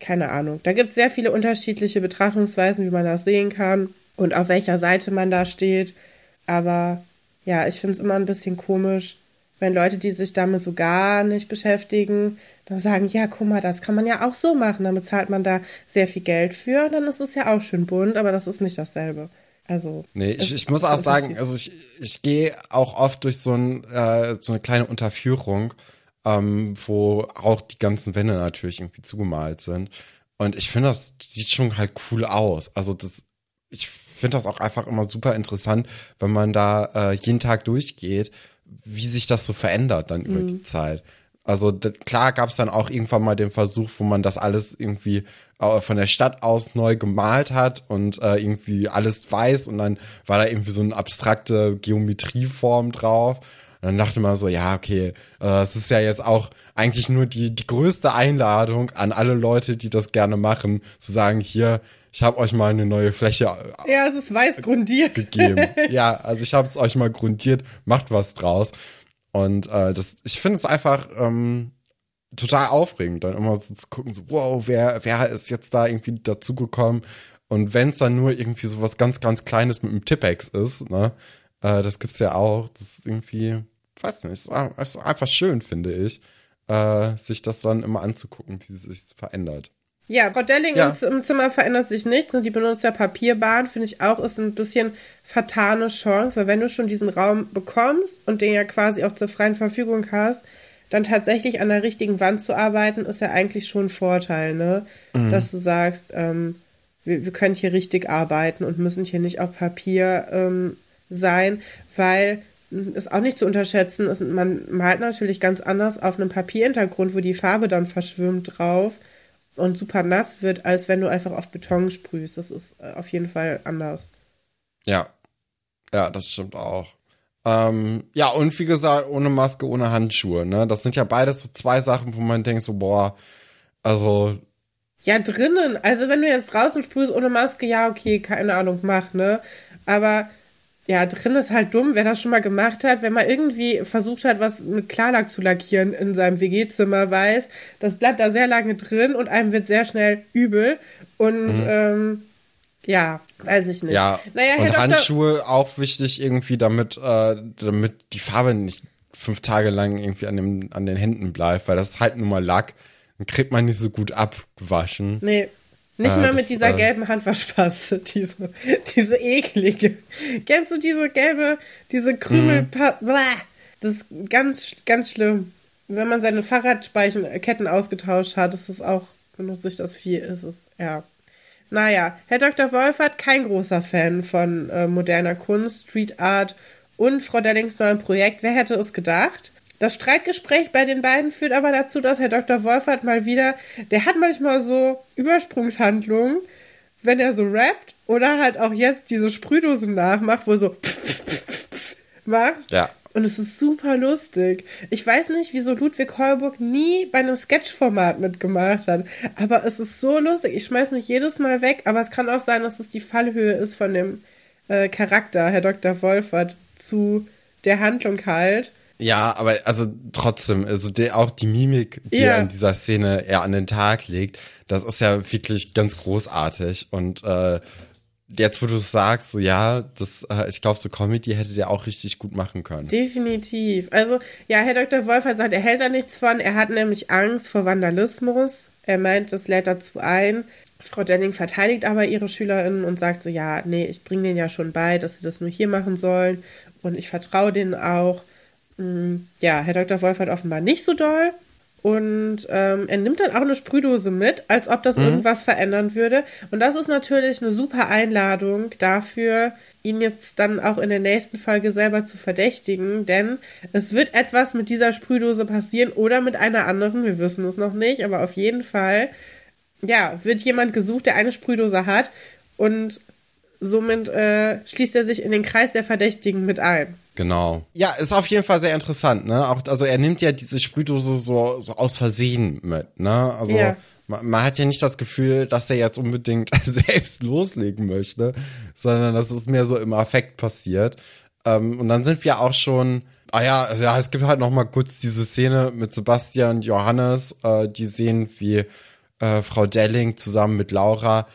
keine Ahnung. Da gibt es sehr viele unterschiedliche Betrachtungsweisen, wie man das sehen kann und auf welcher Seite man da steht. Aber ja, ich finde es immer ein bisschen komisch, wenn Leute, die sich damit so gar nicht beschäftigen, dann sagen, ja, guck mal, das kann man ja auch so machen. Damit zahlt man da sehr viel Geld für. Dann ist es ja auch schön bunt, aber das ist nicht dasselbe. Also. Nee, ich, ich muss auch sagen, also ich, ich gehe auch oft durch so, ein, äh, so eine kleine Unterführung, ähm, wo auch die ganzen Wände natürlich irgendwie zugemalt sind. Und ich finde, das sieht schon halt cool aus. Also das, ich finde das auch einfach immer super interessant, wenn man da äh, jeden Tag durchgeht, wie sich das so verändert dann über die Zeit. Also d- klar gab es dann auch irgendwann mal den Versuch, wo man das alles irgendwie äh, von der Stadt aus neu gemalt hat und äh, irgendwie alles weiß und dann war da irgendwie so eine abstrakte Geometrieform drauf. Und dann dachte man so, ja, okay, äh, es ist ja jetzt auch eigentlich nur die, die größte Einladung an alle Leute, die das gerne machen, zu sagen, hier, ich habe euch mal eine neue Fläche äh, Ja, es ist weiß grundiert. gegeben. ja, also ich habe es euch mal grundiert, macht was draus. Und äh, das, ich finde es einfach ähm, total aufregend, dann immer so zu gucken, so, wow, wer, wer ist jetzt da irgendwie dazugekommen? Und wenn es dann nur irgendwie so was ganz, ganz Kleines mit einem Tippex ist, ne, äh, das gibt's ja auch, das ist irgendwie, weiß nicht, ist ein- ist einfach schön, finde ich, äh, sich das dann immer anzugucken, wie es sich verändert. Ja, Frau Delling Ja. im Zimmer verändert sich nichts und die benutzt ja Papierbahn, finde ich auch, ist ein bisschen vertane Chance, weil wenn du schon diesen Raum bekommst und den ja quasi auch zur freien Verfügung hast, dann tatsächlich an der richtigen Wand zu arbeiten, ist ja eigentlich schon ein Vorteil, ne? Dass du sagst, ähm, wir, wir können hier richtig arbeiten und müssen hier nicht auf Papier ähm, sein, weil ist auch nicht zu unterschätzen, ist, man malt natürlich ganz anders auf einem Papierhintergrund, wo die Farbe dann verschwimmt drauf und super nass wird, als wenn du einfach auf Beton sprühst. Das ist äh, auf jeden Fall anders. Ja, ja, das stimmt auch. Ähm, ja, und wie gesagt, ohne Maske, ohne Handschuhe, ne? Das sind ja beides so zwei Sachen, wo man denkt so, boah, also, Ja, drinnen. Also wenn du jetzt draußen sprühst ohne Maske, ja, okay, keine Ahnung, mach, ne? Aber ja, drin ist halt dumm, wer das schon mal gemacht hat, wenn man irgendwie versucht hat, was mit Klarlack zu lackieren in seinem WG-Zimmer, weiß, das bleibt da sehr lange drin und einem wird sehr schnell übel. Und ähm, ja, weiß ich nicht. ja. Naja, und Doktor, Handschuhe auch wichtig irgendwie, damit, äh, damit die Farbe nicht fünf Tage lang irgendwie an, dem, an den Händen bleibt, weil das ist halt nur mal Lack. Dann kriegt man nicht so gut abgewaschen. Nee. Nicht Äh, mal das, mit dieser äh, gelben Handwaschpaste, diese, diese eklige. Kennst du diese gelbe, diese Krümelpaste? Das ist ganz, ganz schlimm. Wenn man seine Fahrradspeicherketten ausgetauscht hat, ist es auch, benutze ich das viel, ist es, ja. Naja, Herr Dr. Wolfert, kein großer Fan von äh, moderner Kunst, Street Art und Frau Dellings neuem Projekt. Wer hätte es gedacht? Das Streitgespräch bei den beiden führt aber dazu, dass Herr Dr. Wolfert mal wieder, der hat manchmal so Übersprungshandlungen, wenn er so rappt oder halt auch jetzt diese Sprühdosen nachmacht, wo er so macht. Ja. Und es ist super lustig. Ich weiß nicht, wieso Ludwig Holburg nie bei einem Sketchformat mitgemacht hat. Aber es ist so lustig. Ich schmeiß mich jedes Mal weg. Aber es kann auch sein, dass es die Fallhöhe ist von dem äh, Charakter, Herr Dr. Wolfert, zu der Handlung halt. Ja, aber also trotzdem, also der, auch die Mimik, die Ja. er in dieser Szene er an den Tag legt, das ist ja wirklich ganz großartig. Und äh, jetzt, wo du es sagst, so ja, das, äh, ich glaube, so Comedy hätte der auch richtig gut machen können. Definitiv. Also, ja, Herr Dr. Wolfert sagt, er hält da nichts von. Er hat nämlich Angst vor Vandalismus. Er meint, das lädt dazu ein. Frau Denning verteidigt aber ihre SchülerInnen und sagt so, ja, nee, ich bringe denen ja schon bei, dass sie das nur hier machen sollen. Und ich vertraue denen auch. Mm, Ja, Herr Dr. Wolfert offenbar nicht so doll. Und ähm, er nimmt dann auch eine Sprühdose mit, als ob das irgendwas verändern würde. Und das ist natürlich eine super Einladung dafür, ihn jetzt dann auch in der nächsten Folge selber zu verdächtigen. Denn es wird etwas mit dieser Sprühdose passieren oder mit einer anderen. Wir wissen es noch nicht, aber auf jeden Fall, ja, wird jemand gesucht, der eine Sprühdose hat. Und somit äh, schließt er sich in den Kreis der Verdächtigen mit ein. Genau. Ja, ist auf jeden Fall sehr interessant, ne? Auch, also er nimmt ja diese Sprühdose so, so aus Versehen mit, ne? Also Ja. man, man hat ja nicht das Gefühl, dass er jetzt unbedingt selbst loslegen möchte, sondern das ist mehr so im Affekt passiert. Ähm, und dann sind wir auch schon, ah ja, ja, es gibt halt noch mal kurz diese Szene mit Sebastian und Johannes, äh, die sehen, wie äh, Frau Delling zusammen mit Laura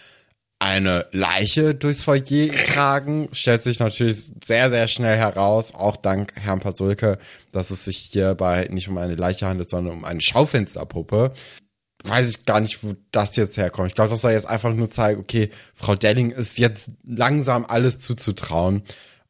eine Leiche durchs Foyer tragen. Stellt sich natürlich sehr, sehr schnell heraus, auch dank Herrn Pasulke, dass es sich hierbei nicht um eine Leiche handelt, sondern um eine Schaufensterpuppe. Weiß ich gar nicht, wo das jetzt herkommt. Ich glaube, das soll jetzt einfach nur zeigen, okay, Frau Delling ist jetzt langsam alles zuzutrauen.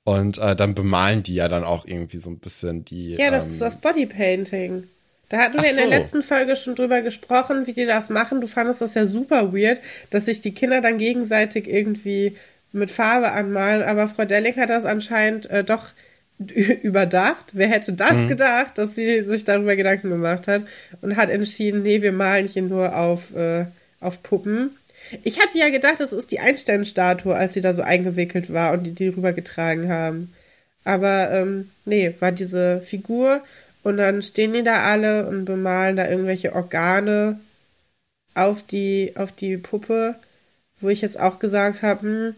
Und äh, dann bemalen die ja dann auch irgendwie so ein bisschen die. Ja, das ähm, ist das Bodypainting. Da hatten wir Ach in der so. letzten Folge schon drüber gesprochen, wie die das machen. Du fandest das ja super weird, dass sich die Kinder dann gegenseitig irgendwie mit Farbe anmalen. Aber Frau Delling hat das anscheinend äh, doch überdacht. Wer hätte das Mhm. gedacht, dass sie sich darüber Gedanken gemacht hat und hat entschieden, nee, wir malen hier nur auf, äh, auf Puppen. Ich hatte ja gedacht, das ist die Einsteinstatue, als sie da so eingewickelt war und die die rübergetragen haben. Aber ähm, nee, war diese Figur und dann stehen die da alle und bemalen da irgendwelche Organe auf die, auf die Puppe, wo ich jetzt auch gesagt habe, hm,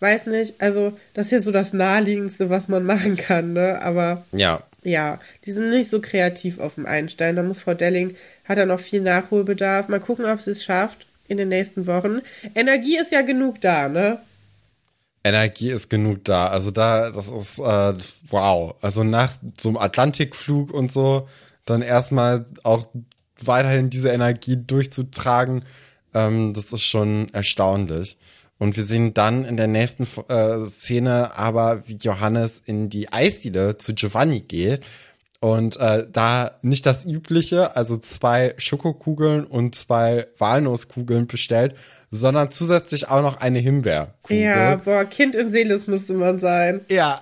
weiß nicht, also das ist hier so das Naheliegendste, was man machen kann, ne? Aber Ja, ja, die sind nicht so kreativ auf dem Einstein. Da muss Frau Delling, hat er noch viel Nachholbedarf. Mal gucken, ob sie es schafft in den nächsten Wochen. Energie ist ja genug da, ne? Energie ist genug da. Also da, das ist äh, wow. Also nach so einem Atlantikflug und so, dann erstmal auch weiterhin diese Energie durchzutragen, ähm, das ist schon erstaunlich. Und wir sehen dann in der nächsten äh, Szene aber, wie Johannes in die Eisdiele zu Giovanni geht und äh, da nicht das übliche, also zwei Schokokugeln und zwei Walnusskugeln bestellt, sondern zusätzlich auch noch eine Himbeerkugel. Ja, boah, Kind in Seeles müsste man sein. Ja.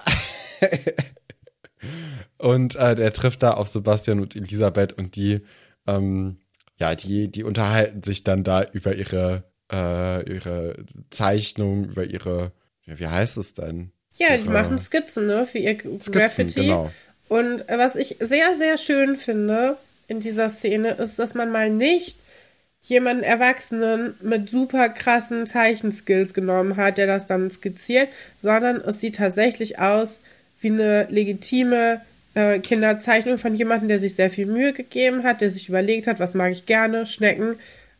und äh, der trifft da auf Sebastian und Elisabeth und die, ähm, ja, die, die unterhalten sich dann da über ihre, äh, ihre Zeichnung, über ihre, ja, wie heißt es denn? Ja, die machen Skizzen, ne, für ihr Graffiti. genau. Und was ich sehr, sehr schön finde in dieser Szene, ist, dass man mal nicht jemanden Erwachsenen mit super krassen Zeichenskills genommen hat, der das dann skizziert, sondern es sieht tatsächlich aus wie eine legitime äh, Kinderzeichnung von jemandem, der sich sehr viel Mühe gegeben hat, der sich überlegt hat, was mag ich gerne, Schnecken,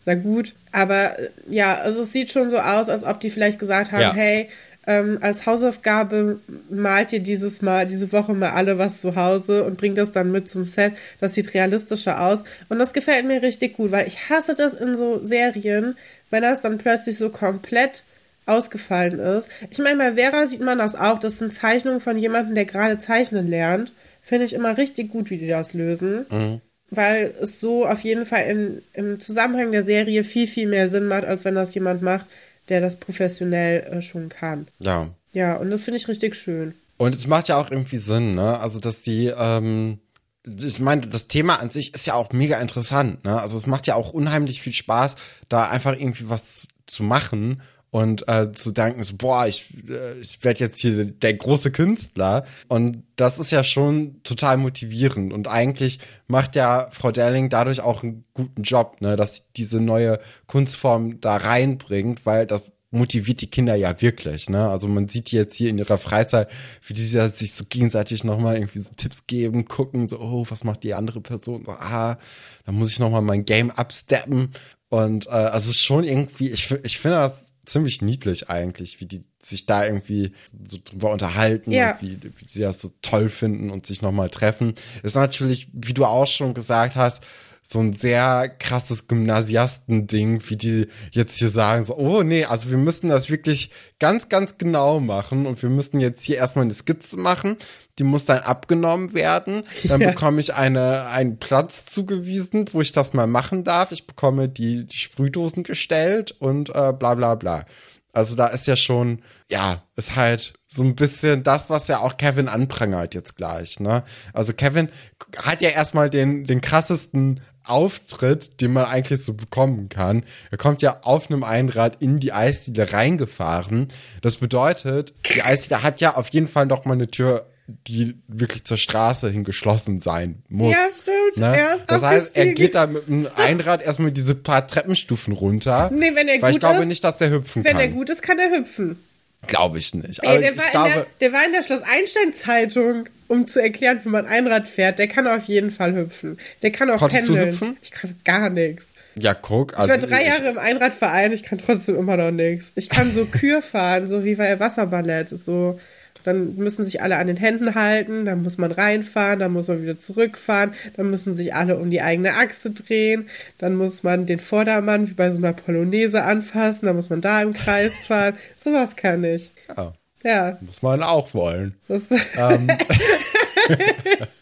na gut. Aber äh, ja, also es sieht schon so aus, als ob die vielleicht gesagt haben, Ja. hey, ähm, als Hausaufgabe malt ihr dieses Mal, diese Woche mal alle was zu Hause und bringt das dann mit zum Set. Das sieht realistischer aus. Und das gefällt mir richtig gut, weil ich hasse das in so Serien, wenn das dann plötzlich so komplett ausgefallen ist. Ich meine, bei Vera sieht man das auch. Das sind Zeichnungen von jemandem, der gerade zeichnen lernt. Finde ich immer richtig gut, wie die das lösen. Weil es so auf jeden Fall in, im Zusammenhang der Serie viel, viel mehr Sinn macht, als wenn das jemand macht, der das professionell äh, schon kann. Ja. Ja, und das finde ich richtig schön. Und es macht ja auch irgendwie Sinn, ne? Also, dass die, ähm, ich meine, das Thema an sich ist ja auch mega interessant, ne? Also es macht ja auch unheimlich viel Spaß, da einfach irgendwie was zu machen und äh, zu denken, so, boah, ich, äh, ich werde jetzt hier der große Künstler. Und das ist ja schon total motivierend. Und eigentlich macht ja Frau Derling dadurch auch einen guten Job, ne, dass diese neue Kunstform da reinbringt, weil das motiviert die Kinder ja wirklich, ne? Also man sieht die jetzt hier in ihrer Freizeit, wie die sich so gegenseitig nochmal irgendwie so Tipps geben, gucken, so, oh, was macht die andere Person? So, ah, da muss ich nochmal mein Game absteppen. Und äh, also schon irgendwie, ich, ich finde das ziemlich niedlich eigentlich, wie die sich da irgendwie so drüber unterhalten Ja. und wie, wie sie das so toll finden und sich nochmal treffen. Ist natürlich, wie du auch schon gesagt hast, so ein sehr krasses Gymnasiastending, wie die jetzt hier sagen, so, oh nee, also wir müssen das wirklich ganz, ganz genau machen und wir müssen jetzt hier erstmal eine Skizze machen, die muss dann abgenommen werden, dann Ja. bekomme ich eine, einen Platz zugewiesen, wo ich das mal machen darf, ich bekomme die, die Sprühdosen gestellt und äh, bla bla bla. Also da ist ja schon, ja, ist halt so ein bisschen das, was ja auch Kevin anprangert jetzt gleich, ne? Also Kevin hat ja erstmal den, den krassesten Auftritt, den man eigentlich so bekommen kann. Er kommt ja auf einem Einrad in die Eisdiele reingefahren. Das bedeutet, die Eisdiele hat ja auf jeden Fall noch mal eine Tür, die wirklich zur Straße hin geschlossen sein muss. Ja, stimmt. Ne? Er ist das heißt, er geht da mit einem Einrad erstmal diese paar Treppenstufen runter. Nee, wenn er weil ich gut glaube ist- nicht, dass der hüpfen Wenn kann. er gut ist, kann er hüpfen. Glaube ich nicht. Ey, der, ich, war ich glaube, in der, der war in der Schloss Einstein-Zeitung, um zu erklären, wie man Einrad fährt. Der kann auf jeden Fall hüpfen. Der kann auch Konntest du pendeln. hüpfen? Ich kann gar nichts. ja, guck. Ich Also war drei Jahre im Einradverein, ich kann trotzdem immer noch nichts. Ich kann so Kür fahren, so wie bei Wasserballett. So, dann müssen sich alle an den Händen halten, dann muss man reinfahren, dann muss man wieder zurückfahren, dann müssen sich alle um die eigene Achse drehen, dann muss man den Vordermann wie bei so einer Polonaise anfassen, dann muss man da im Kreis fahren. Sowas kann ich. Ja, Ja, muss man auch wollen. das, Ähm,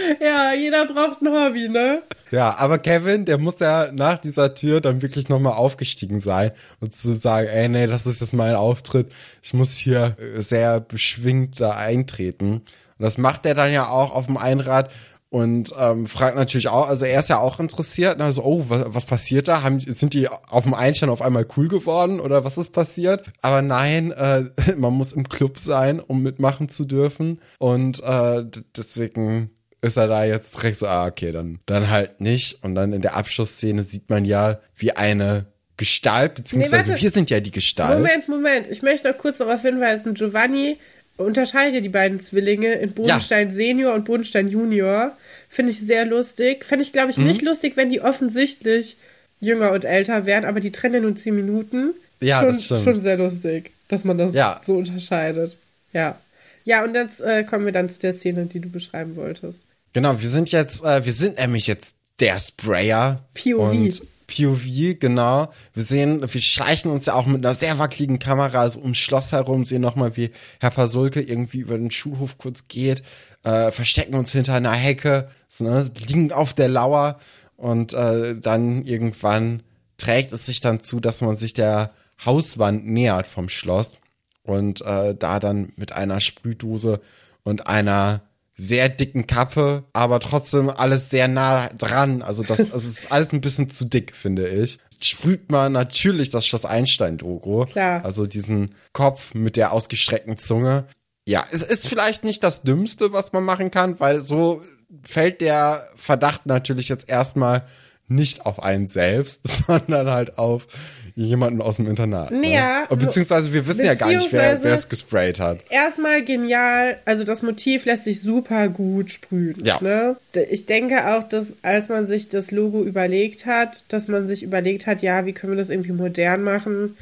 ja, jeder braucht ein Hobby, ne? ja, aber Kevin, der muss ja nach dieser Tür dann wirklich nochmal aufgestiegen sein und zu sagen, ey, nee, das ist jetzt mein Auftritt. Ich muss hier äh, sehr beschwingt da eintreten. Und das macht er dann ja auch auf dem Einrad und ähm, fragt natürlich auch, also er ist ja auch interessiert, also, oh, was, was passiert da? Haben, sind die auf dem Einstein auf einmal cool geworden oder was ist passiert? Aber nein, äh, man muss im Club sein, um mitmachen zu dürfen. Und äh, deswegen ist er da jetzt direkt so, ah, okay, dann, dann halt nicht. Und dann in der Abschlussszene sieht man ja, wie eine Gestalt, beziehungsweise warte. wir sind ja die Gestalt. Moment, Moment. Ich möchte noch kurz darauf hinweisen, Giovanni unterscheidet ja die beiden Zwillinge in Bodenstein Senior und Bodenstein Junior. Finde ich sehr lustig. Fände ich, glaube ich, Mhm. nicht lustig, wenn die offensichtlich jünger und älter wären, aber die trennen ja nur 10 Minuten. Ja, schon, das stimmt. Schon sehr lustig, dass man das Ja. so unterscheidet. Ja. Ja, und jetzt äh, kommen wir dann zu der Szene, die du beschreiben wolltest. Genau, wir sind jetzt, äh, wir sind nämlich jetzt der Sprayer. POV. Und POV, genau. Wir sehen, wir schleichen uns ja auch mit einer sehr wackeligen Kamera so ums Schloss herum, sehen nochmal, wie Herr Pasulke irgendwie über den Schulhof kurz geht, äh, verstecken uns hinter einer Hecke, so, ne, liegen auf der Lauer und äh, dann irgendwann trägt es sich dann zu, dass man sich der Hauswand nähert vom Schloss und äh, da dann mit einer Sprühdose und einer sehr dicken Kappe, aber trotzdem alles sehr nah dran. Also das, also es ist alles ein bisschen zu dick, finde ich. Sprüht man natürlich das Schloss Einstein-Logo. Klar. Also diesen Kopf mit der ausgestreckten Zunge. Ja, es ist vielleicht nicht das Dümmste, was man machen kann, weil so fällt der Verdacht natürlich jetzt erstmal nicht auf einen selbst, sondern halt auf jemanden aus dem Internat. Ne? Ja, Beziehungsweise wir wissen ja gar nicht, wer es gesprayt hat. Erstmal genial, also das Motiv lässt sich super gut sprühen. Ja. Ne? Ich denke auch, dass als man sich das Logo überlegt hat, dass man sich überlegt hat, ja, wie können wir das irgendwie modern machen,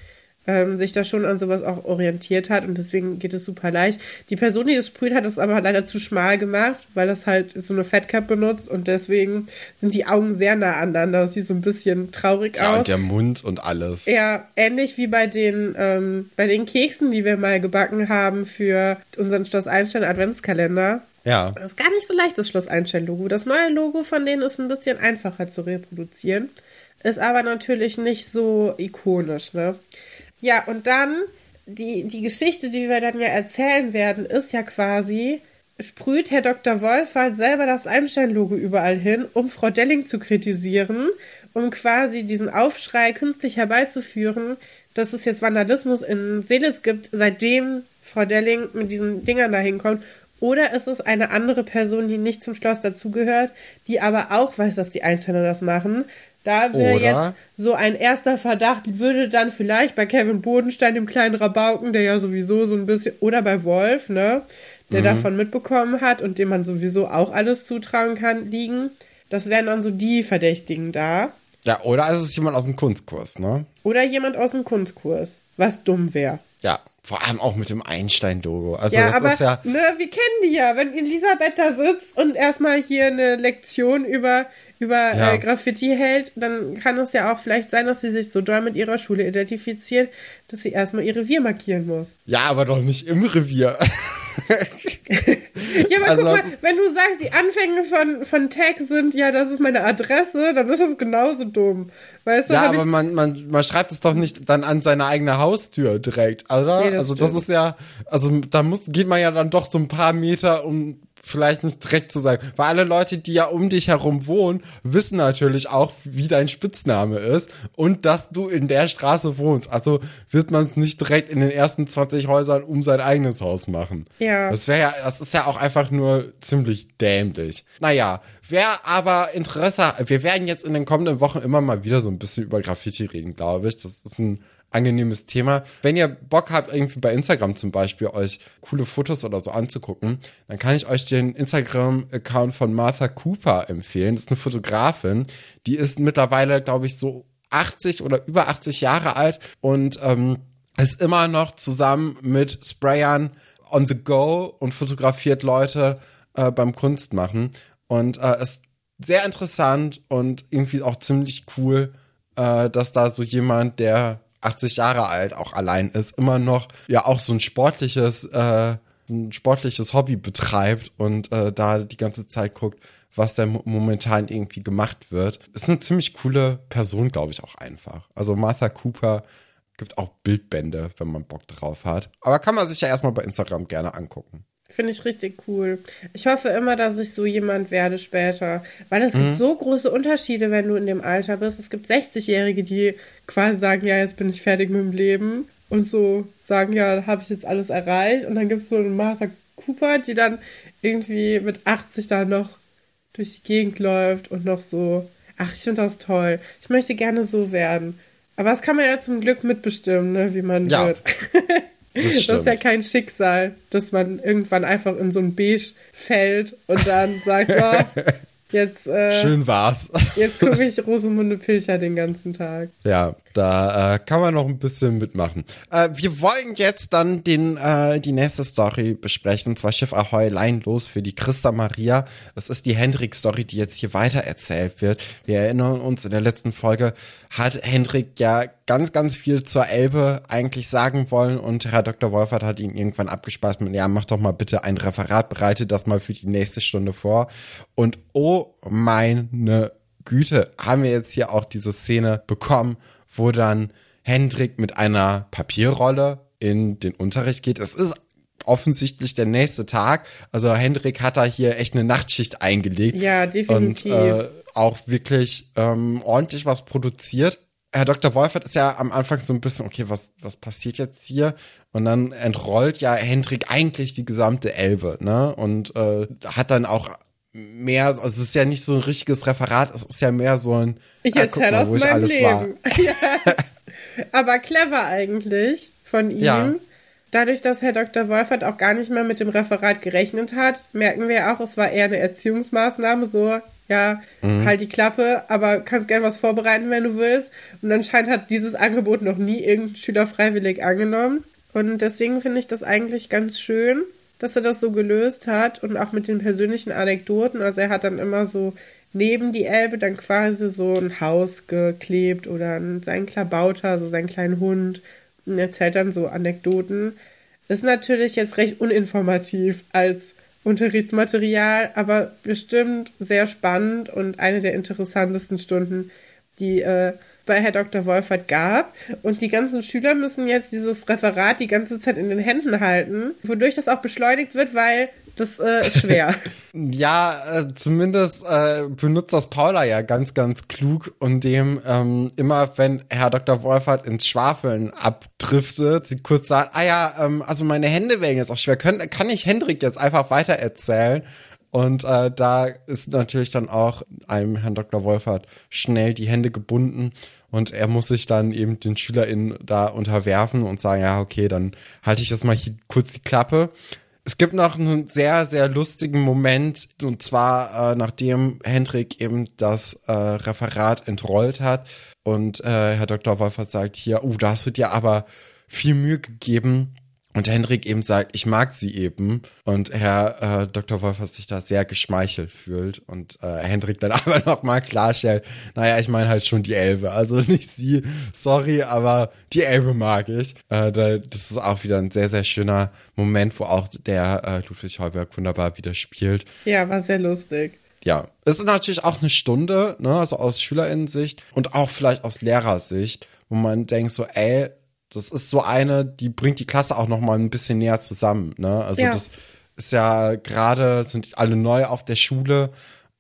ähm, sich da schon an sowas auch orientiert hat und deswegen geht es super leicht. Die Person, die es sprüht, hat es aber leider zu schmal gemacht, weil das halt so eine Fatcap benutzt und deswegen sind die Augen sehr nah aneinander. Das sieht so ein bisschen traurig Ja, aus. und der Mund und alles. Ja, ähnlich wie bei den, ähm, bei den Keksen, die wir mal gebacken haben für unseren Schloss Einstein Adventskalender. Ja. Das ist gar nicht so leicht, das Schloss Einstein-Logo. Das neue Logo von denen ist ein bisschen einfacher zu reproduzieren. Ist aber natürlich nicht so ikonisch, ne? Ja, und dann die, die Geschichte, die wir dann ja erzählen werden, ist ja quasi, sprüht Herr Dr. Wolfert selber das Einstein-Logo überall hin, um Frau Delling zu kritisieren, um quasi diesen Aufschrei künstlich herbeizuführen, dass es jetzt Vandalismus in Seelitz gibt, seitdem Frau Delling mit diesen Dingern dahin kommt. Oder ist es eine andere Person, die nicht zum Schloss dazugehört, die aber auch weiß, dass die Einsteiner das machen. Da wäre jetzt so ein erster Verdacht, würde dann vielleicht bei Kevin Bodenstein, dem kleinen Rabauken, der ja sowieso so ein bisschen, oder bei Wolf, ne, der mhm. davon mitbekommen hat und dem man sowieso auch alles zutrauen kann, liegen. Das wären dann so die Verdächtigen da. Ja, oder ist es jemand aus dem Kunstkurs, ne? Oder jemand aus dem Kunstkurs, was dumm wäre. Ja, vor allem auch mit dem Einstein-Logo. Also ja, das aber, ist ja. Ne, wir kennen die ja. Wenn Elisabeth da sitzt und erstmal hier eine Lektion über, über ja. äh, Graffiti hält, dann kann es ja auch vielleicht sein, dass sie sich so doll mit ihrer Schule identifiziert, dass sie erstmal ihr Revier markieren muss. Ja, aber doch nicht im Revier. ja, aber also, guck mal, wenn du sagst, die Anfänge von, von Tag sind, ja, das ist meine Adresse, dann ist das genauso dumm. Weißt du, ja, aber man, man, man schreibt es doch nicht dann an seine eigene Haustür direkt, oder? Nee, also das ist ja, also da muss, geht man ja dann doch so ein paar Meter, um vielleicht nicht direkt zu sagen. Weil alle Leute, die ja um dich herum wohnen, wissen natürlich auch, wie dein Spitzname ist und dass du in der Straße wohnst. Also wird man es nicht direkt in den ersten 20 Häusern um sein eigenes Haus machen. Ja. Das wäre ja, das ist ja auch einfach nur ziemlich dämlich. Naja, wer aber Interesse hat, wir werden jetzt in den kommenden Wochen immer mal wieder so ein bisschen über Graffiti reden, glaube ich. Das ist ein angenehmes Thema. Wenn ihr Bock habt, irgendwie bei Instagram zum Beispiel euch coole Fotos oder so anzugucken, dann kann ich euch den Instagram-Account von Martha Cooper empfehlen. Das ist eine Fotografin, die ist mittlerweile, glaube ich, so 80 oder über 80 Jahre alt und ähm, ist immer noch zusammen mit Sprayern on the go und fotografiert Leute äh, beim Kunstmachen und äh, ist sehr interessant und irgendwie auch ziemlich cool, äh, dass da so jemand, der 80 Jahre alt auch allein ist, immer noch ja auch so ein sportliches, äh, ein sportliches Hobby betreibt und äh, da die ganze Zeit guckt, was da momentan irgendwie gemacht wird. Ist eine ziemlich coole Person, glaube ich, auch einfach. Also Martha Cooper gibt auch Bildbände, wenn man Bock drauf hat. Aber kann man sich ja erstmal bei Instagram gerne angucken. Finde ich richtig cool. Ich hoffe immer, dass ich so jemand werde später. Weil es mhm. gibt so große Unterschiede, wenn du in dem Alter bist. Es gibt 60-Jährige, die quasi sagen, ja, jetzt bin ich fertig mit dem Leben. Und so sagen, ja, habe ich jetzt alles erreicht. Und dann gibt es so eine Martha Cooper, die dann irgendwie mit 80 da noch durch die Gegend läuft und noch so. Ach, ich finde das toll. Ich möchte gerne so werden. Aber das kann man ja zum Glück mitbestimmen, ne, wie man ja. wird. Das, das, ist ja kein Schicksal, dass man irgendwann einfach in so ein Beige fällt und dann sagt, oh, jetzt. Äh, Schön war's. Jetzt gucke ich Rosamunde Pilcher den ganzen Tag. Ja, da äh, kann man noch ein bisschen mitmachen. Äh, wir wollen jetzt dann den, äh, die nächste Story besprechen, und zwar Schiff Ahoi Leinlos für die Christa Maria. Das ist die Hendrik-Story, die jetzt hier weiter erzählt wird. Wir erinnern uns, in der letzten Folge hat Hendrik ja ganz, ganz viel zur Elbe eigentlich sagen wollen und Herr Dr. Wolfert hat ihn irgendwann abgespeist mit, ja, mach doch mal bitte ein Referat, bereite das mal für die nächste Stunde vor. Und oh meine Güte, haben wir jetzt hier auch diese Szene bekommen, wo dann Hendrik mit einer Papierrolle in den Unterricht geht. Es ist offensichtlich der nächste Tag. Also Hendrik hat da hier echt eine Nachtschicht eingelegt. Ja, definitiv. Und äh, auch wirklich ähm, ordentlich was produziert. Herr Dr. Wolfert ist ja am Anfang so ein bisschen, okay, was, was passiert jetzt hier? Und dann entrollt ja Hendrik eigentlich die gesamte Elbe, ne? Und äh, hat dann auch mehr, also es ist ja nicht so ein richtiges Referat, es ist ja mehr so ein, ich ah, erzähle aus meinem Leben. ja. Aber clever eigentlich von ihm. Ja. Dadurch, dass Herr Dr. Wolfert auch gar nicht mehr mit dem Referat gerechnet hat, merken wir auch, es war eher eine Erziehungsmaßnahme, so, ja, mhm. halt die Klappe, aber kannst gerne was vorbereiten, wenn du willst. Und anscheinend hat dieses Angebot noch nie irgendein Schüler freiwillig angenommen. Und deswegen finde ich das eigentlich ganz schön, dass er das so gelöst hat und auch mit den persönlichen Anekdoten. Also er hat dann immer so neben die Elbe dann quasi so ein Haus geklebt oder seinen Klabauter, so seinen kleinen Hund und erzählt dann so Anekdoten. Ist natürlich jetzt recht uninformativ als Unterrichtsmaterial, aber bestimmt sehr spannend und eine der interessantesten Stunden, die äh, bei Herr Dr. Wolfert gab. Und die ganzen Schüler müssen jetzt dieses Referat die ganze Zeit in den Händen halten, wodurch das auch beschleunigt wird, weil das äh, ist schwer. ja, äh, zumindest äh, benutzt das Paula ja ganz, ganz klug und dem ähm, immer, wenn Herr Dr. Wolfert ins Schwafeln abdriftet, sie kurz sagt, ah ja, ähm, also meine Hände wären jetzt auch schwer. Können, kann ich Hendrik jetzt einfach weiter erzählen? Und äh, da ist natürlich dann auch einem Herrn Dr. Wolfert schnell die Hände gebunden und er muss sich dann eben den SchülerInnen da unterwerfen und sagen, ja, okay, dann halte ich jetzt mal hier kurz die Klappe. Es gibt noch einen sehr, sehr lustigen Moment, und zwar äh, nachdem Hendrik eben das äh, Referat entrollt hat und äh, Herr Dr. Wolfert sagt hier, oh, da hast du dir aber viel Mühe gegeben, und Hendrik eben sagt, ich mag sie eben. Und Herr äh, Dr. Wolf hat sich da sehr geschmeichelt fühlt. Und äh, Hendrik dann aber nochmal klarstellt, naja, ich meine halt schon die Elbe. Also nicht sie, sorry, aber die Elbe mag ich. Äh, das ist auch wieder ein sehr, sehr schöner Moment, wo auch der äh, Ludwig Heuberg wunderbar wieder spielt. Ja, war sehr lustig. Ja, es ist natürlich auch eine Stunde, ne, also aus SchülerInnen-Sicht und auch vielleicht aus Lehrersicht, wo man denkt so, ey, das ist so eine, die bringt die Klasse auch noch mal ein bisschen näher zusammen. Ne? Also ja. das ist ja gerade, sind alle neu auf der Schule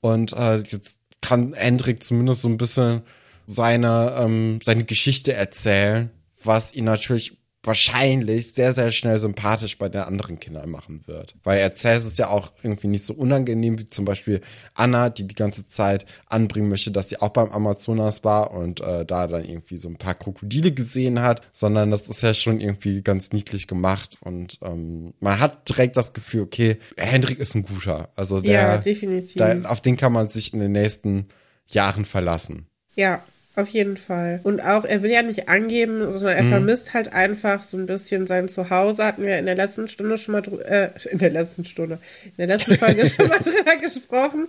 und äh, jetzt kann Hendrik zumindest so ein bisschen seine, ähm, seine Geschichte erzählen, was ihn natürlich wahrscheinlich sehr, sehr schnell sympathisch bei den anderen Kindern machen wird. Weil er erzählt es ja auch irgendwie nicht so unangenehm wie zum Beispiel Anna, die die ganze Zeit anbringen möchte, dass sie auch beim Amazonas war und äh, da dann irgendwie so ein paar Krokodile gesehen hat, sondern das ist ja schon irgendwie ganz niedlich gemacht und ähm, man hat direkt das Gefühl, okay, Hendrik ist ein guter. Also der, ja, definitiv. Der, auf den kann man sich in den nächsten Jahren verlassen. Ja, auf jeden Fall. Und auch, er will ja nicht angeben, sondern er mhm. vermisst halt einfach so ein bisschen sein Zuhause. Hatten wir in der letzten Stunde schon mal drüber, äh, in der letzten Stunde, in der letzten Folge schon mal drüber gesprochen.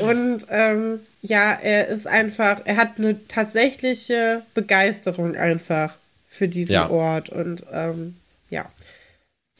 Und ähm, ja, er ist einfach, er hat eine tatsächliche Begeisterung einfach für diesen ja. Ort. Und ähm.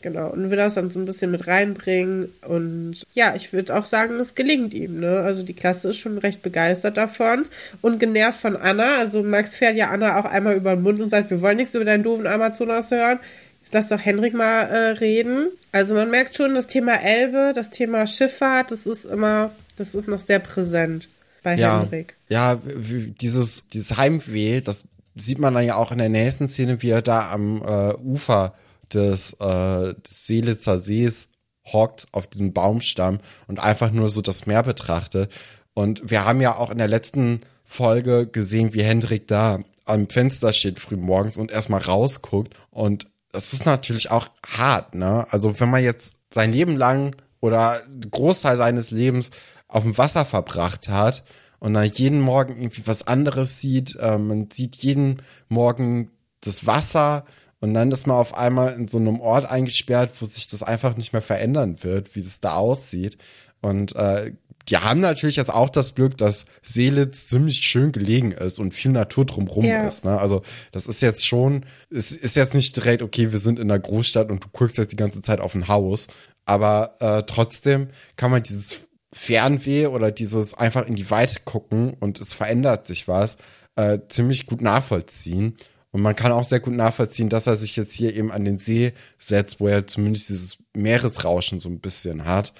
Genau, und will das dann so ein bisschen mit reinbringen. Und ja, ich würde auch sagen, es gelingt ihm. Ne? Also die Klasse ist schon recht begeistert davon und genervt von Anna. Also Max fährt ja Anna auch einmal über den Mund und sagt, wir wollen nichts über deinen doofen Amazonas hören. Jetzt lass doch Henrik mal äh, reden. Also man merkt schon, das Thema Elbe, das Thema Schifffahrt, das ist immer, das ist noch sehr präsent bei ja, Henrik. Ja, dieses, dieses Heimweh, das sieht man dann ja auch in der nächsten Szene, wie er da am äh, Ufer des, äh, des Seelitzer Sees hockt auf diesem Baumstamm und einfach nur so das Meer betrachtet. Und wir haben ja auch in der letzten Folge gesehen, wie Hendrik da am Fenster steht früh morgens und erstmal rausguckt. Und das ist natürlich auch hart, ne? Also wenn man jetzt sein Leben lang oder Großteil seines Lebens auf dem Wasser verbracht hat und dann jeden Morgen irgendwie was anderes sieht, äh, man sieht jeden Morgen das Wasser und dann ist man auf einmal in so einem Ort eingesperrt, wo sich das einfach nicht mehr verändern wird, wie das da aussieht. Und äh, die haben natürlich jetzt auch das Glück, dass Seelitz ziemlich schön gelegen ist und viel Natur drumrum ja. ist. Ne? Also das ist jetzt schon, es ist jetzt nicht direkt, okay, wir sind in der Großstadt und du guckst jetzt die ganze Zeit auf ein Haus. Aber äh, trotzdem kann man dieses Fernweh oder dieses einfach in die Weite gucken und es verändert sich was, äh, ziemlich gut nachvollziehen. Und man kann auch sehr gut nachvollziehen, dass er sich jetzt hier eben an den See setzt, wo er zumindest dieses Meeresrauschen so ein bisschen hat.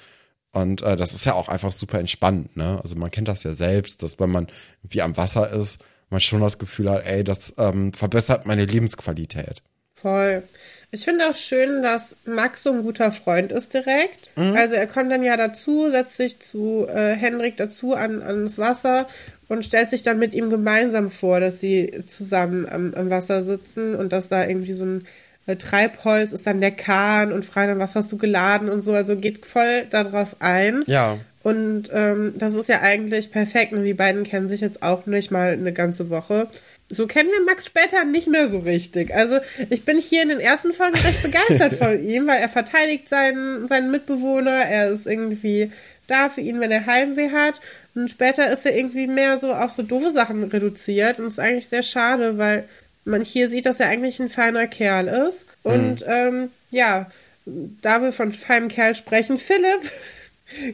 Und äh, das ist ja auch einfach super entspannend, ne? Also man kennt das ja selbst, dass wenn man wie am Wasser ist, man schon das Gefühl hat, ey, das ähm, verbessert meine Lebensqualität. Voll. Ich finde auch schön, dass Max so ein guter Freund ist direkt. Mhm. Also er kommt dann ja dazu, setzt sich zu äh, Henrik dazu an, ans Wasser und stellt sich dann mit ihm gemeinsam vor, dass sie zusammen am, am Wasser sitzen und dass da irgendwie so ein äh, Treibholz ist dann der Kahn und fragt dann, was hast du geladen und so. Also geht voll darauf ein. Ja. Und ähm, das ist ja eigentlich perfekt. Und die beiden kennen sich jetzt auch nicht mal eine ganze Woche. So kennen wir Max später nicht mehr so richtig. Also ich bin hier in den ersten Folgen recht begeistert von ihm, weil er verteidigt seinen, seinen Mitbewohner. Er ist irgendwie da für ihn, wenn er Heimweh hat. Und später ist er irgendwie mehr so auf so doofe Sachen reduziert. Und das ist eigentlich sehr schade, weil man hier sieht, dass er eigentlich ein feiner Kerl ist. Und mhm. ähm, ja, da wir von feinem Kerl sprechen, Philipp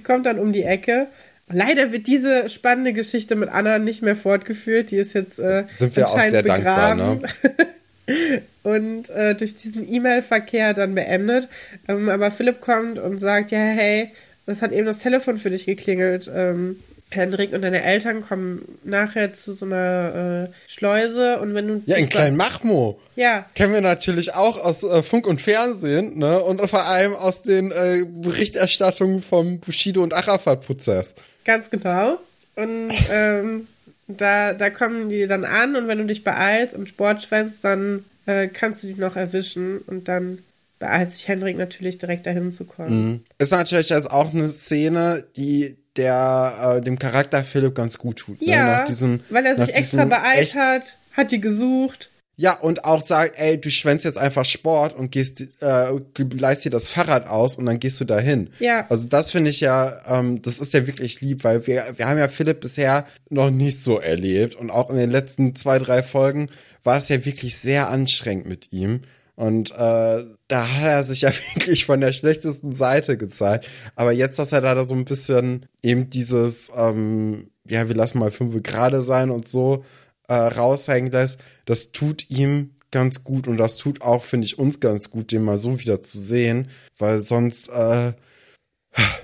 kommt dann um die Ecke Leider wird diese spannende Geschichte mit Anna nicht mehr fortgeführt. Die ist jetzt äh, Sind wir auch sehr begraben. dankbar, ne? und äh, durch diesen E-Mail-Verkehr dann beendet. Ähm, aber Philipp kommt und sagt, ja, hey, es hat eben das Telefon für dich geklingelt. Ähm, Hendrik und deine Eltern kommen nachher zu so einer äh, Schleuse und wenn du. Ja, in Kleinmachmo. Ja. Kennen wir natürlich auch aus äh, Funk und Fernsehen, ne? Und vor allem aus den äh, Berichterstattungen vom Bushido und Arafat-Prozess. Ganz genau. Und ähm, da, da kommen die dann an und wenn du dich beeilst und Sport schwänzt, dann äh, kannst du die noch erwischen und dann beeilt sich Hendrik natürlich direkt dahin zu kommen. Mhm. Ist natürlich jetzt auch eine Szene, die der äh, dem Charakter Philipp ganz gut tut. Ne? Ja, Nach diesem, weil er sich extra beeilt echt- hat, hat die gesucht. Ja, und auch sagt, ey, du schwänzt jetzt einfach Sport und gehst, äh, leist dir das Fahrrad aus und dann gehst du dahin. Ja. Also das finde ich ja, ähm, das ist ja wirklich lieb, weil wir, wir haben ja Philipp bisher noch nicht so erlebt und auch in den letzten zwei, drei Folgen war es ja wirklich sehr anstrengend mit ihm. Und äh, da hat er sich ja wirklich von der schlechtesten Seite gezeigt. Aber jetzt, dass er da so ein bisschen eben dieses, ähm, ja, wir lassen mal fünf gerade sein und so äh, raushängen lässt, das tut ihm ganz gut und das tut auch, finde ich, uns ganz gut, den mal so wieder zu sehen, weil sonst, äh,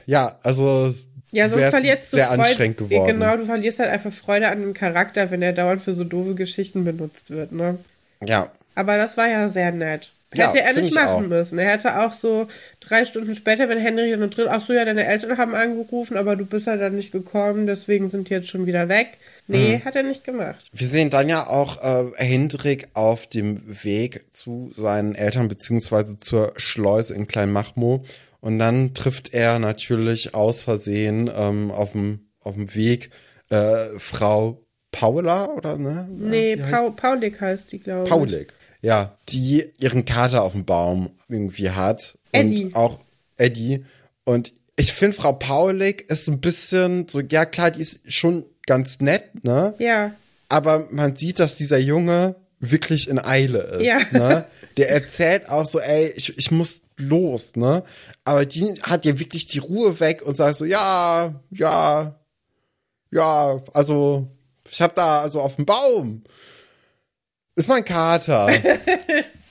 ja, also Ja, sonst verlierst du sehr Freude. anstrengend geworden. Genau, du verlierst halt einfach Freude an dem Charakter, wenn er dauernd für so doofe Geschichten benutzt wird, ne? Ja, Aber das war ja sehr nett. Ja, Hätte er find nicht ich machen auch. müssen. Er hätte auch so drei Stunden später, wenn Henry dann drin, ach so, ja, deine Eltern haben angerufen, aber du bist ja dann nicht gekommen, deswegen sind die jetzt schon wieder weg. Nee, Mhm. hat er nicht gemacht. Wir sehen dann ja auch äh, Hendrik auf dem Weg zu seinen Eltern beziehungsweise zur Schleuse in Kleinmachmo und dann trifft er natürlich aus Versehen ähm, auf dem auf dem Weg äh, Frau Paula oder ne? Nee, Wie heißt Pau Paulik heißt die, glaube ich. Paulik. Ja, die ihren Kater auf dem Baum irgendwie hat. Eddie. Und auch Eddie. Und ich finde, Frau Paulik ist ein bisschen so, ja klar, die ist schon ganz nett, ne? Ja, Aber man sieht, dass dieser Junge wirklich in Eile ist, Ja. ne? Der erzählt auch so, ey, ich, ich muss los, ne? Aber die hat ja wirklich die Ruhe weg und sagt so, ja, ja, ja, also, ich hab da, also auf dem Baum. Ist mein Kater.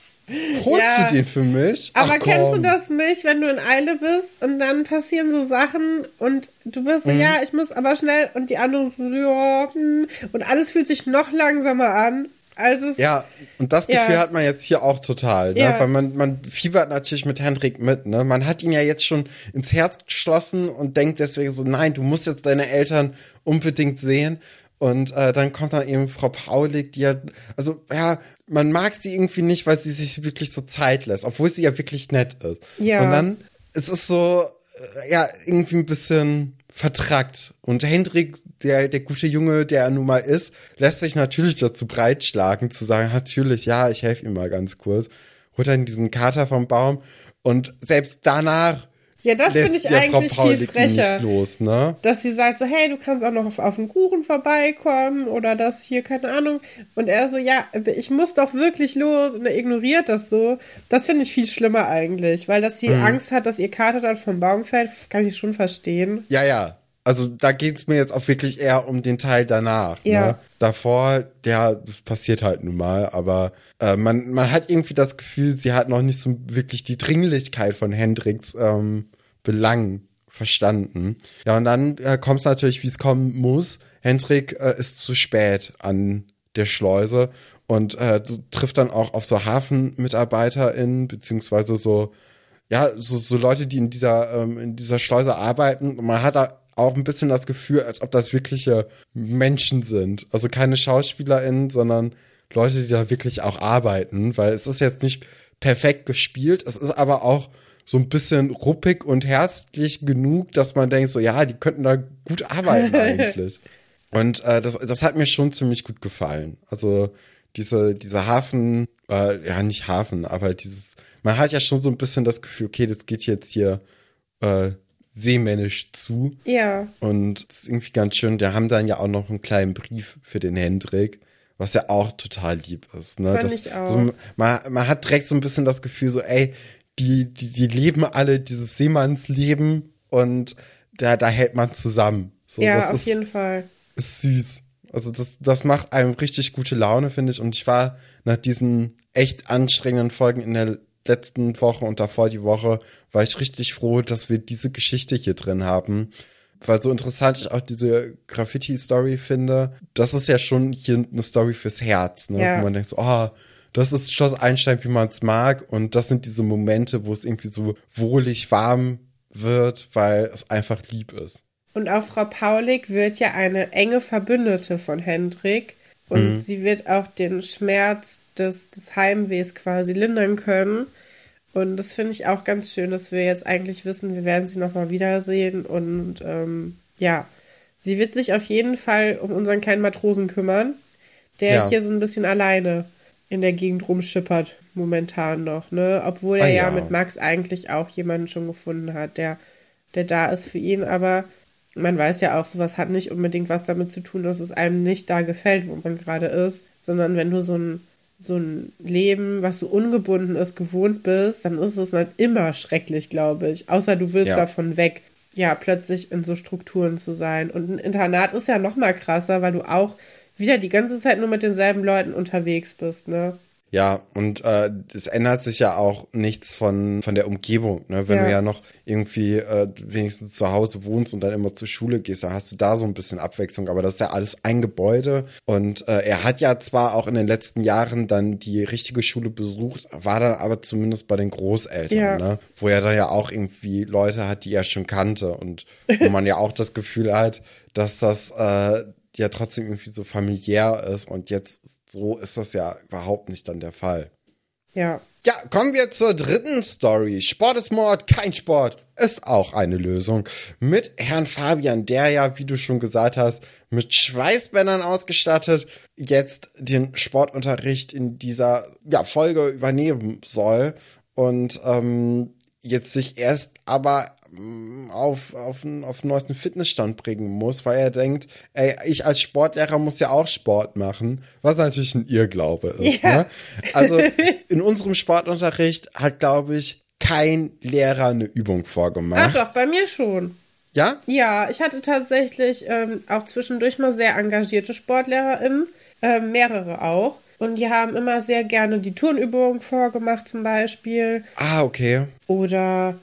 Holst Ja. du den für mich? aber Ach, kennst du komm. das nicht, wenn du in Eile bist und dann passieren so Sachen und du bist so, Mhm. ja, ich muss aber schnell und die anderen so, ja, hm, und alles fühlt sich noch langsamer an, als es Ja, und das Ja. Gefühl hat man jetzt hier auch total, ne? Ja. Weil man, man fiebert natürlich mit Hendrik mit, ne? Man hat ihn ja jetzt schon ins Herz geschlossen und denkt deswegen so, nein, du musst jetzt deine Eltern unbedingt sehen. Und äh, dann kommt dann eben Frau Paulik, die ja, also ja, man mag sie irgendwie nicht, weil sie sich wirklich so Zeit lässt, obwohl sie ja wirklich nett ist. Ja. Und dann es ist so, äh, ja, irgendwie ein bisschen vertrackt. Und Hendrik, der, der gute Junge, der er nun mal ist, lässt sich natürlich dazu breitschlagen, zu sagen, natürlich, ja, ich helfe ihm mal ganz kurz. Holt dann diesen Kater vom Baum und selbst danach Ja, das finde ich Frau eigentlich viel frecher. nicht los, ne? dass sie sagt so, hey, du kannst auch noch auf, auf den Kuchen vorbeikommen oder das hier, keine Ahnung. Und er so, ja, ich muss doch wirklich los und er ignoriert das so. Das finde ich viel schlimmer eigentlich, weil dass sie Mhm. Angst hat, dass ihr Kater dann vom Baum fällt, kann ich schon verstehen. Ja, ja. Also da geht's mir jetzt auch wirklich eher um den Teil danach. Ja. Ne? Davor, ja, das passiert halt nun mal, aber äh, man, man hat irgendwie das Gefühl, sie hat noch nicht so wirklich die Dringlichkeit von Hendricks ähm, Belang verstanden. Ja, und dann äh, kommt es natürlich, wie es kommen muss. Hendrik äh, ist zu spät an der Schleuse und äh, trifft dann auch auf so HafenmitarbeiterInnen, beziehungsweise so ja, so, so Leute, die in dieser, ähm, in dieser Schleuse arbeiten. Und man hat da auch ein bisschen das Gefühl, als ob das wirkliche Menschen sind. Also keine SchauspielerInnen, sondern Leute, die da wirklich auch arbeiten, weil es ist jetzt nicht perfekt gespielt, es ist aber auch so ein bisschen ruppig und herzlich genug, dass man denkt, so ja, die könnten da gut arbeiten eigentlich. Und äh, das, das hat mir schon ziemlich gut gefallen. Also diese, diese Hafen, äh, ja nicht Hafen, aber dieses, man hat ja schon so ein bisschen das Gefühl, okay, das geht jetzt hier äh, seemännisch zu. Ja. Und das ist irgendwie ganz schön. Die haben dann ja auch noch einen kleinen Brief für den Hendrik, was ja auch total lieb ist. Ne? Fand das, ich auch. Also, man, man hat direkt so ein bisschen das Gefühl, so, ey, die, die, die leben alle dieses Seemannsleben und da, da hält man zusammen. So, ja, auf ist, jeden Fall. ist süß. Also das, das macht einem richtig gute Laune, finde ich. Und ich war nach diesen echt anstrengenden Folgen in der letzten Woche und davor die Woche, war ich richtig froh, dass wir diese Geschichte hier drin haben. Weil so interessant ich auch diese Graffiti-Story finde, das ist ja schon hier eine Story fürs Herz, ne? Ja. Wo man denkt so, oh, das ist Schloss Einstein, wie man es mag. Und das sind diese Momente, wo es irgendwie so wohlig warm wird, weil es einfach lieb ist. Und auch Frau Paulik wird ja eine enge Verbündete von Hendrik. Und sie wird auch den Schmerz des, des Heimwehs quasi lindern können. Und das finde ich auch ganz schön, dass wir jetzt eigentlich wissen, wir werden sie nochmal wiedersehen. Und ähm, ja, sie wird sich auf jeden Fall um unseren kleinen Matrosen kümmern, der Ja. hier so ein bisschen alleine in der Gegend rumschippert, momentan noch, ne? Obwohl er Ah, ja. ja. mit Max eigentlich auch jemanden schon gefunden hat, der, der da ist für ihn, aber man weiß ja auch, sowas hat nicht unbedingt was damit zu tun, dass es einem nicht da gefällt, wo man gerade ist, sondern wenn du so ein, so ein Leben, was so ungebunden ist, gewohnt bist, dann ist es halt immer schrecklich, glaube ich. Außer du willst Ja. davon weg, ja, plötzlich in so Strukturen zu sein. Und ein Internat ist ja noch mal krasser, weil du auch wieder die ganze Zeit nur mit denselben Leuten unterwegs bist, ne? Ja, und äh, es ändert sich ja auch nichts von, von der Umgebung. Ne? Wenn Ja. du ja noch irgendwie äh, wenigstens zu Hause wohnst und dann immer zur Schule gehst, dann hast du da so ein bisschen Abwechslung. Aber das ist ja alles ein Gebäude. Und äh, er hat ja zwar auch in den letzten Jahren dann die richtige Schule besucht, war dann aber zumindest bei den Großeltern, Ja. ne? wo er dann ja auch irgendwie Leute hat, die er schon kannte. Und wo man ja auch das Gefühl hat, dass das äh, ja trotzdem irgendwie so familiär ist. Und jetzt so ist das ja überhaupt nicht dann der Fall. Ja. Ja, kommen wir zur dritten Story. Sport ist Mord, kein Sport ist auch eine Lösung. Mit Herrn Fabian, der ja, wie du schon gesagt hast, mit Schweißbändern ausgestattet, jetzt den Sportunterricht in dieser ja, Folge übernehmen soll. Und ähm, jetzt sich erst aber auf, auf, den- auf den neuesten Fitnessstand bringen muss, weil er denkt, ey, ich als Sportlehrer muss ja auch Sport machen, was natürlich ein Irrglaube ist. Ja. Ne? Also in unserem Sportunterricht hat, glaube ich, kein Lehrer eine Übung Ach vorgemacht. doch, bei mir schon. Ja? Ja, ich hatte tatsächlich ähm, auch zwischendurch mal sehr engagierte SportlehrerInnen, ähm, mehrere auch. Und die haben immer sehr gerne die Turnübungen vorgemacht zum Beispiel. Ah, okay. Oder,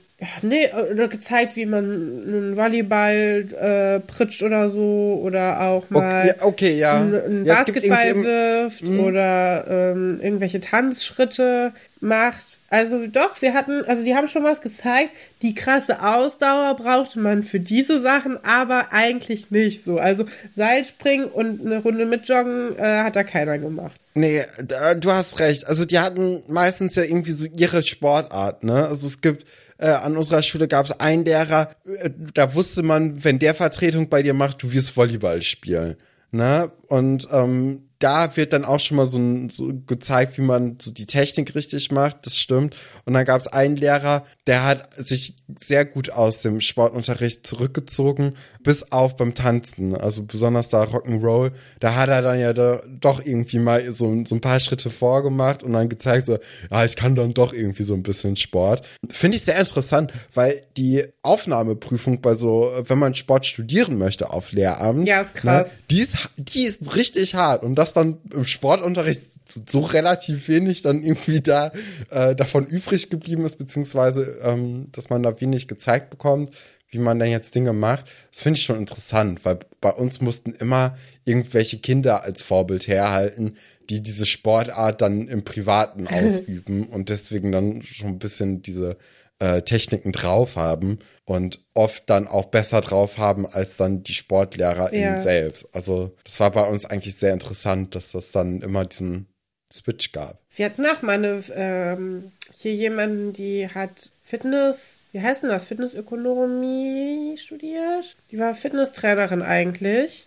nee, oder gezeigt, wie man einen Volleyball äh, pritscht oder so. Oder auch mal Okay, okay ja. einen, ja Basketball irgendwie im- wirft oder ähm, irgendwelche Tanzschritte macht. Also doch, wir hatten, also die haben schon was gezeigt. Die krasse Ausdauer brauchte man für diese Sachen, aber eigentlich nicht so. Also Seilspringen und eine Runde mit Joggen äh, hat da keiner gemacht. Nee, da, du hast recht. Also die hatten meistens ja irgendwie so ihre Sportart, ne? Also es gibt äh, an unserer Schule gab es einen Lehrer, äh, da wusste man, wenn der Vertretung bei dir macht, du wirst Volleyball spielen, ne? Und ähm, da wird dann auch schon mal so, ein, so gezeigt, wie man so die Technik richtig macht, das stimmt. Und dann gab es einen Lehrer, der hat sich sehr gut aus dem Sportunterricht zurückgezogen, bis auf beim Tanzen, also besonders da Rock'n'Roll, da hat er dann ja da, doch irgendwie mal so, so ein paar Schritte vorgemacht und dann gezeigt so, ja, ich kann dann doch irgendwie so ein bisschen Sport. Finde ich sehr interessant, weil die Aufnahmeprüfung bei so, wenn man Sport studieren möchte auf Lehramt, Ja, ist krass. Ne, die ist, die ist richtig hart und das dann im Sportunterricht so relativ wenig dann irgendwie da äh, davon übrig geblieben ist, beziehungsweise ähm, dass man da wenig gezeigt bekommt, wie man dann jetzt Dinge macht. Das finde ich schon interessant, weil bei uns mussten immer irgendwelche Kinder als Vorbild herhalten, die diese Sportart dann im Privaten ausüben und deswegen dann schon ein bisschen diese äh, Techniken drauf haben und oft dann auch besser drauf haben als dann die SportlehrerInnen Ja. selbst. Also das war bei uns eigentlich sehr interessant, dass das dann immer diesen Switch gab. Wir hatten auch mal eine, ähm, hier jemanden, die hat Fitness, wie heißt denn das? Fitnessökonomie studiert? Die war Fitnesstrainerin eigentlich.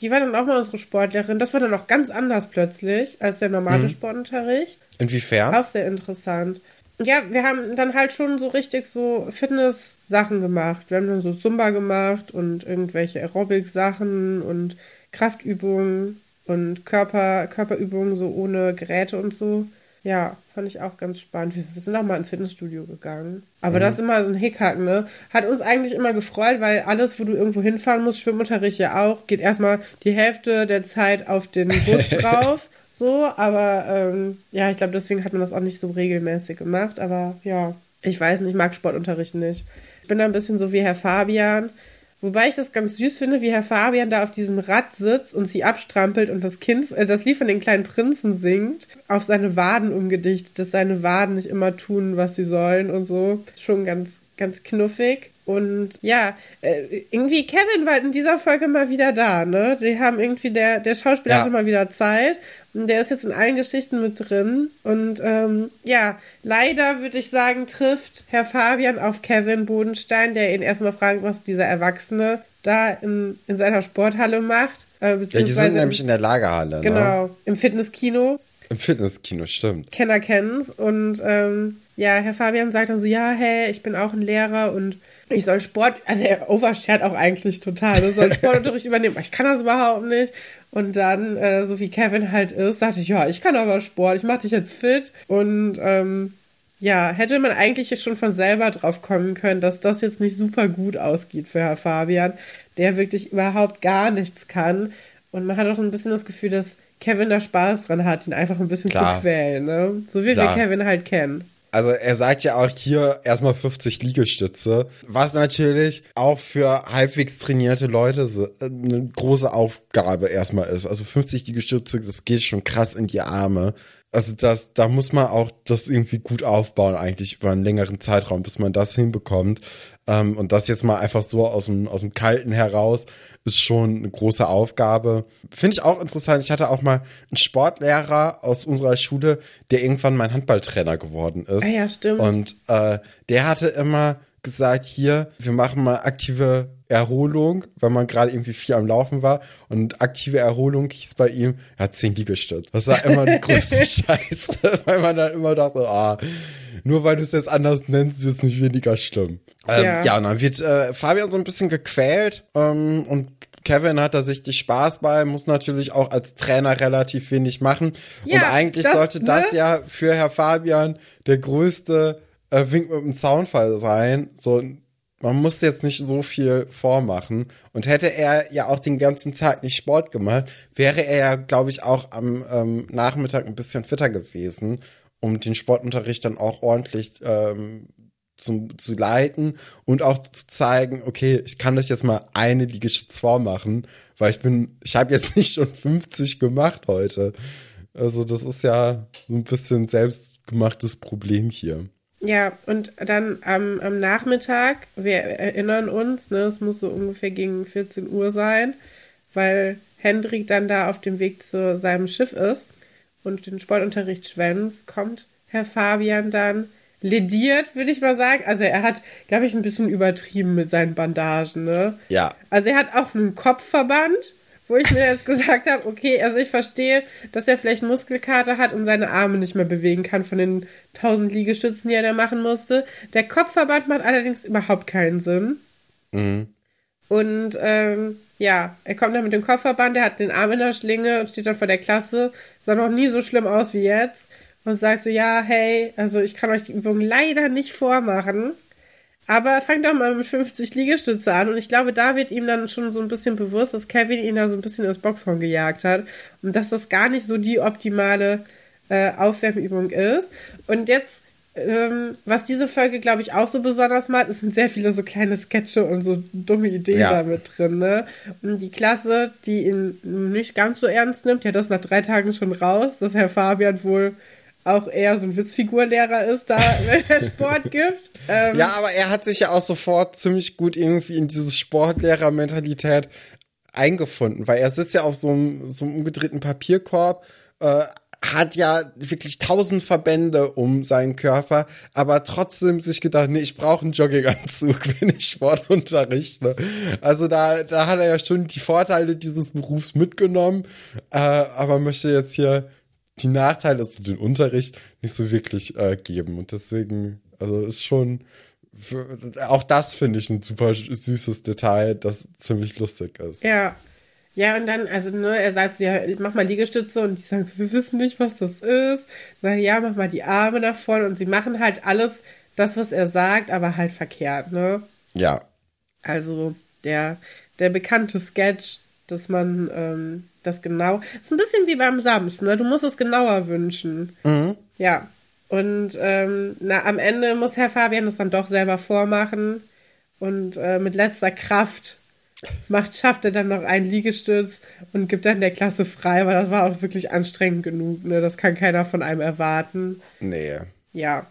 Die war dann auch mal unsere Sportlehrerin. Das war dann auch ganz anders plötzlich als der normale Sportunterricht. Inwiefern? Auch sehr interessant. Ja, wir haben dann halt schon so richtig so Fitness-Sachen gemacht. Wir haben dann so Zumba gemacht und irgendwelche Aerobic-Sachen und Kraftübungen und Körper, Körperübungen so ohne Geräte und so. Ja, fand ich auch ganz spannend. Wir, sind auch mal ins Fitnessstudio gegangen. Aber mhm. das ist immer so ein Hickhack, ne? Hat uns eigentlich immer gefreut, weil alles, wo du irgendwo hinfahren musst, Schwimmunterricht ja auch, geht erstmal die Hälfte der Zeit auf den Bus drauf. So, aber ähm, ja, ich glaube, deswegen hat man das auch nicht so regelmäßig gemacht. Aber ja, ich weiß nicht, ich mag Sportunterricht nicht. Ich bin da ein bisschen so wie Herr Fabian. Wobei ich das ganz süß finde, wie Herr Fabian da auf diesem Rad sitzt und sie abstrampelt und das Kind, äh, das Lied von den kleinen Prinzen singt, auf seine Waden umgedichtet, dass seine Waden nicht immer tun, was sie sollen und so. Schon ganz, ganz knuffig. Und ja, äh, irgendwie Kevin war in dieser Folge mal wieder da, ne? Die haben irgendwie, der, der Schauspieler ja. hatte mal wieder Zeit und der ist jetzt in allen Geschichten mit drin. Und ähm, ja, leider würde ich sagen, trifft Herr Fabian auf Kevin Bodenstein, der ihn erstmal fragt, was dieser Erwachsene da in, in seiner Sporthalle macht. Äh, ja, die sind nämlich in der Lagerhalle. Genau, ne? im Fitnesskino. Im Fitnesskino, stimmt. Kenner kennen's. Und ähm, ja, Herr Fabian sagt dann so, ja, hey, ich bin auch ein Lehrer und ich soll Sport, also er overshared auch eigentlich total, ich soll Sportunterricht übernehmen, ich kann das überhaupt nicht. Und dann, äh, so wie Kevin halt ist, sagte ich, ja, ich kann aber Sport, ich mach dich jetzt fit. Und ähm, ja, hätte man eigentlich schon von selber drauf kommen können, dass das jetzt nicht super gut ausgeht für Herr Fabian, der wirklich überhaupt gar nichts kann. Und man hat auch so ein bisschen das Gefühl, dass Kevin da Spaß dran hat, ihn einfach ein bisschen Klar. zu quälen, ne? So wie Klar. wir Kevin halt kennen. Also er sagt ja auch hier erstmal 50 Liegestütze, was natürlich auch für halbwegs trainierte Leute eine große Aufgabe erstmal ist. Also 50 Liegestütze, das geht schon krass in die Arme. Also das, da muss man auch das irgendwie gut aufbauen eigentlich über einen längeren Zeitraum, bis man das hinbekommt. Ähm, und das jetzt mal einfach so aus dem, aus dem Kalten heraus ist schon eine große Aufgabe. Finde ich auch interessant. Ich hatte auch mal einen Sportlehrer aus unserer Schule, der irgendwann mein Handballtrainer geworden ist. Ah ja, stimmt. Und äh, der hatte immer gesagt, hier, wir machen mal aktive Erholung, weil man gerade irgendwie viel am Laufen war. Und aktive Erholung hieß bei ihm, er hat zehn Liegestütze. Das war immer die größte Scheiße, weil man dann immer dachte, ah, nur weil du es jetzt anders nennst, wird es nicht weniger schlimm. Ähm, ja. ja, und dann wird äh, Fabian so ein bisschen gequält ähm, und Kevin hat da sichtlich Spaß bei, muss natürlich auch als Trainer relativ wenig machen. Ja, und eigentlich das, sollte das ne? ja für Herr Fabian der größte äh, Wink mit dem Zaunfall sein. So, man musste jetzt nicht so viel vormachen. Und hätte er ja auch den ganzen Tag nicht Sport gemacht, wäre er ja, glaube ich, auch am ähm, Nachmittag ein bisschen fitter gewesen, um den Sportunterricht dann auch ordentlich ähm, zu, zu leiten und auch zu zeigen, okay, ich kann das jetzt mal eine Liegestütz vormachen, weil ich bin, ich habe jetzt nicht schon 50 gemacht heute. Also das ist ja ein bisschen selbstgemachtes Problem hier. Ja, und dann am, am Nachmittag, wir erinnern uns, ne, es muss so ungefähr gegen 14 Uhr sein, weil Hendrik dann da auf dem Weg zu seinem Schiff ist und den Sportunterricht schwänzt, kommt Herr Fabian dann lediert, würde ich mal sagen. Also er hat, glaube ich, ein bisschen übertrieben mit seinen Bandagen, ne? Ja. Also er hat auch einen Kopfverband, wo ich mir jetzt gesagt habe, okay, also ich verstehe, dass er vielleicht Muskelkater hat und seine Arme nicht mehr bewegen kann von den tausend Liegestützen, die er da machen musste. Der Kopfverband macht allerdings überhaupt keinen Sinn. Mhm. Und ähm, ja, er kommt dann mit dem Kopfverband, er hat den Arm in der Schlinge und steht dann vor der Klasse. Sah noch nie so schlimm aus wie jetzt und sagst so, ja, hey, also ich kann euch die Übung leider nicht vormachen, aber fangt doch mal mit 50 Liegestütze an und ich glaube, da wird ihm dann schon so ein bisschen bewusst, dass Kevin ihn da so ein bisschen ins Boxhorn gejagt hat und dass das gar nicht so die optimale äh, Aufwärmübung ist. Und jetzt ähm, was diese Folge, glaube ich, auch so besonders macht, es sind sehr viele so kleine Sketche und so dumme Ideen ja. da mit drin. Ne? Und die Klasse, die ihn nicht ganz so ernst nimmt, ja, das nach drei Tagen schon raus, dass Herr Fabian wohl auch eher so ein Witzfigurlehrer ist, da wenn er Sport gibt. Ähm, ja, aber er hat sich ja auch sofort ziemlich gut irgendwie in diese Sportlehrer-Mentalität eingefunden, weil er sitzt ja auf so einem, so einem umgedrehten Papierkorb, äh, hat ja wirklich tausend Verbände um seinen Körper, aber trotzdem sich gedacht, nee, ich brauche einen Jogginganzug, wenn ich Sport unterrichte. Also da, da hat er ja schon die Vorteile dieses Berufs mitgenommen, äh, aber möchte jetzt hier die Nachteile zu dem Unterricht nicht so wirklich äh, geben. Und deswegen, also ist schon, für, auch das finde ich ein super süßes Detail, das ziemlich lustig ist. Ja. Ja, und dann, also, ne, er sagt so, ja, mach mal Liegestütze und die sagen so, wir wissen nicht, was das ist. Sag, ja, mach mal die Arme nach vorne und sie machen halt alles, das, was er sagt, aber halt verkehrt, ne? Ja. Also, der, der bekannte Sketch, dass man ähm, das genau, ist ein bisschen wie beim Sams, ne? Du musst es genauer wünschen. Mhm. Ja. Und ähm, na, am Ende muss Herr Fabian das dann doch selber vormachen und äh, mit letzter Kraft macht, schafft er dann noch einen Liegestütz und gibt dann der Klasse frei, weil das war auch wirklich anstrengend genug. Ne? Das kann keiner von einem erwarten. Nee. Ja.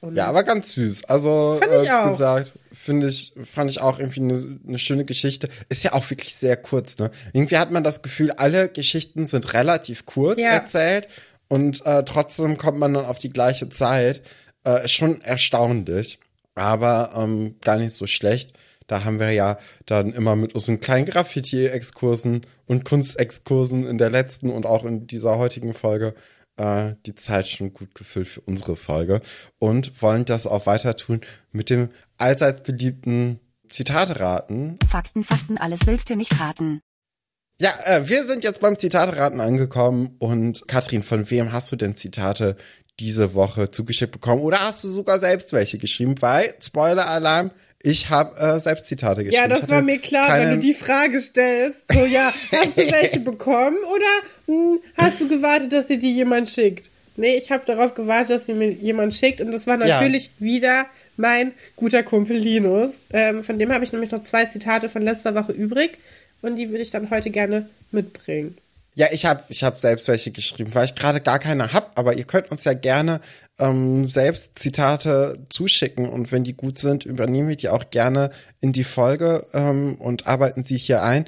Und Ja, aber ganz süß. Also, äh, auch. gesagt, finde ich, fand ich auch irgendwie eine eine schöne Geschichte. Ist ja auch wirklich sehr kurz, ne? Irgendwie hat man das Gefühl, alle Geschichten sind relativ kurz Ja. erzählt und äh, trotzdem kommt man dann auf die gleiche Zeit. Äh, schon erstaunlich, aber ähm, gar nicht so schlecht. Da haben wir ja dann immer mit unseren kleinen Graffiti-Exkursen und Kunstexkursen in der letzten und auch in dieser heutigen Folge äh, die Zeit schon gut gefüllt für unsere Folge und wollen das auch weiter tun mit dem allseits beliebten Zitateraten. Fakten, Fakten, alles willst du nicht raten. Ja, äh, wir sind jetzt beim Zitateraten angekommen und Katrin, von wem hast du denn Zitate diese Woche zugeschickt bekommen oder hast du sogar selbst welche geschrieben? Weil, Spoiler-Alarm, ich habe äh, selbst Zitate geschrieben. Ja, das war mir klar, keine- wenn du die Frage stellst. So, ja, hast du welche bekommen oder hm, hast du gewartet, dass dir die jemand schickt? Nee, ich habe darauf gewartet, dass sie mir jemand schickt und das war Ja. natürlich wieder mein guter Kumpel Linus. Ähm, von dem habe ich nämlich noch zwei Zitate von letzter Woche übrig und die würde ich dann heute gerne mitbringen. Ja, ich habe ich hab selbst welche geschrieben, weil ich gerade gar keine hab, aber ihr könnt uns ja gerne ähm, selbst Zitate zuschicken und wenn die gut sind, übernehmen wir die auch gerne in die Folge ähm, und arbeiten sie hier ein.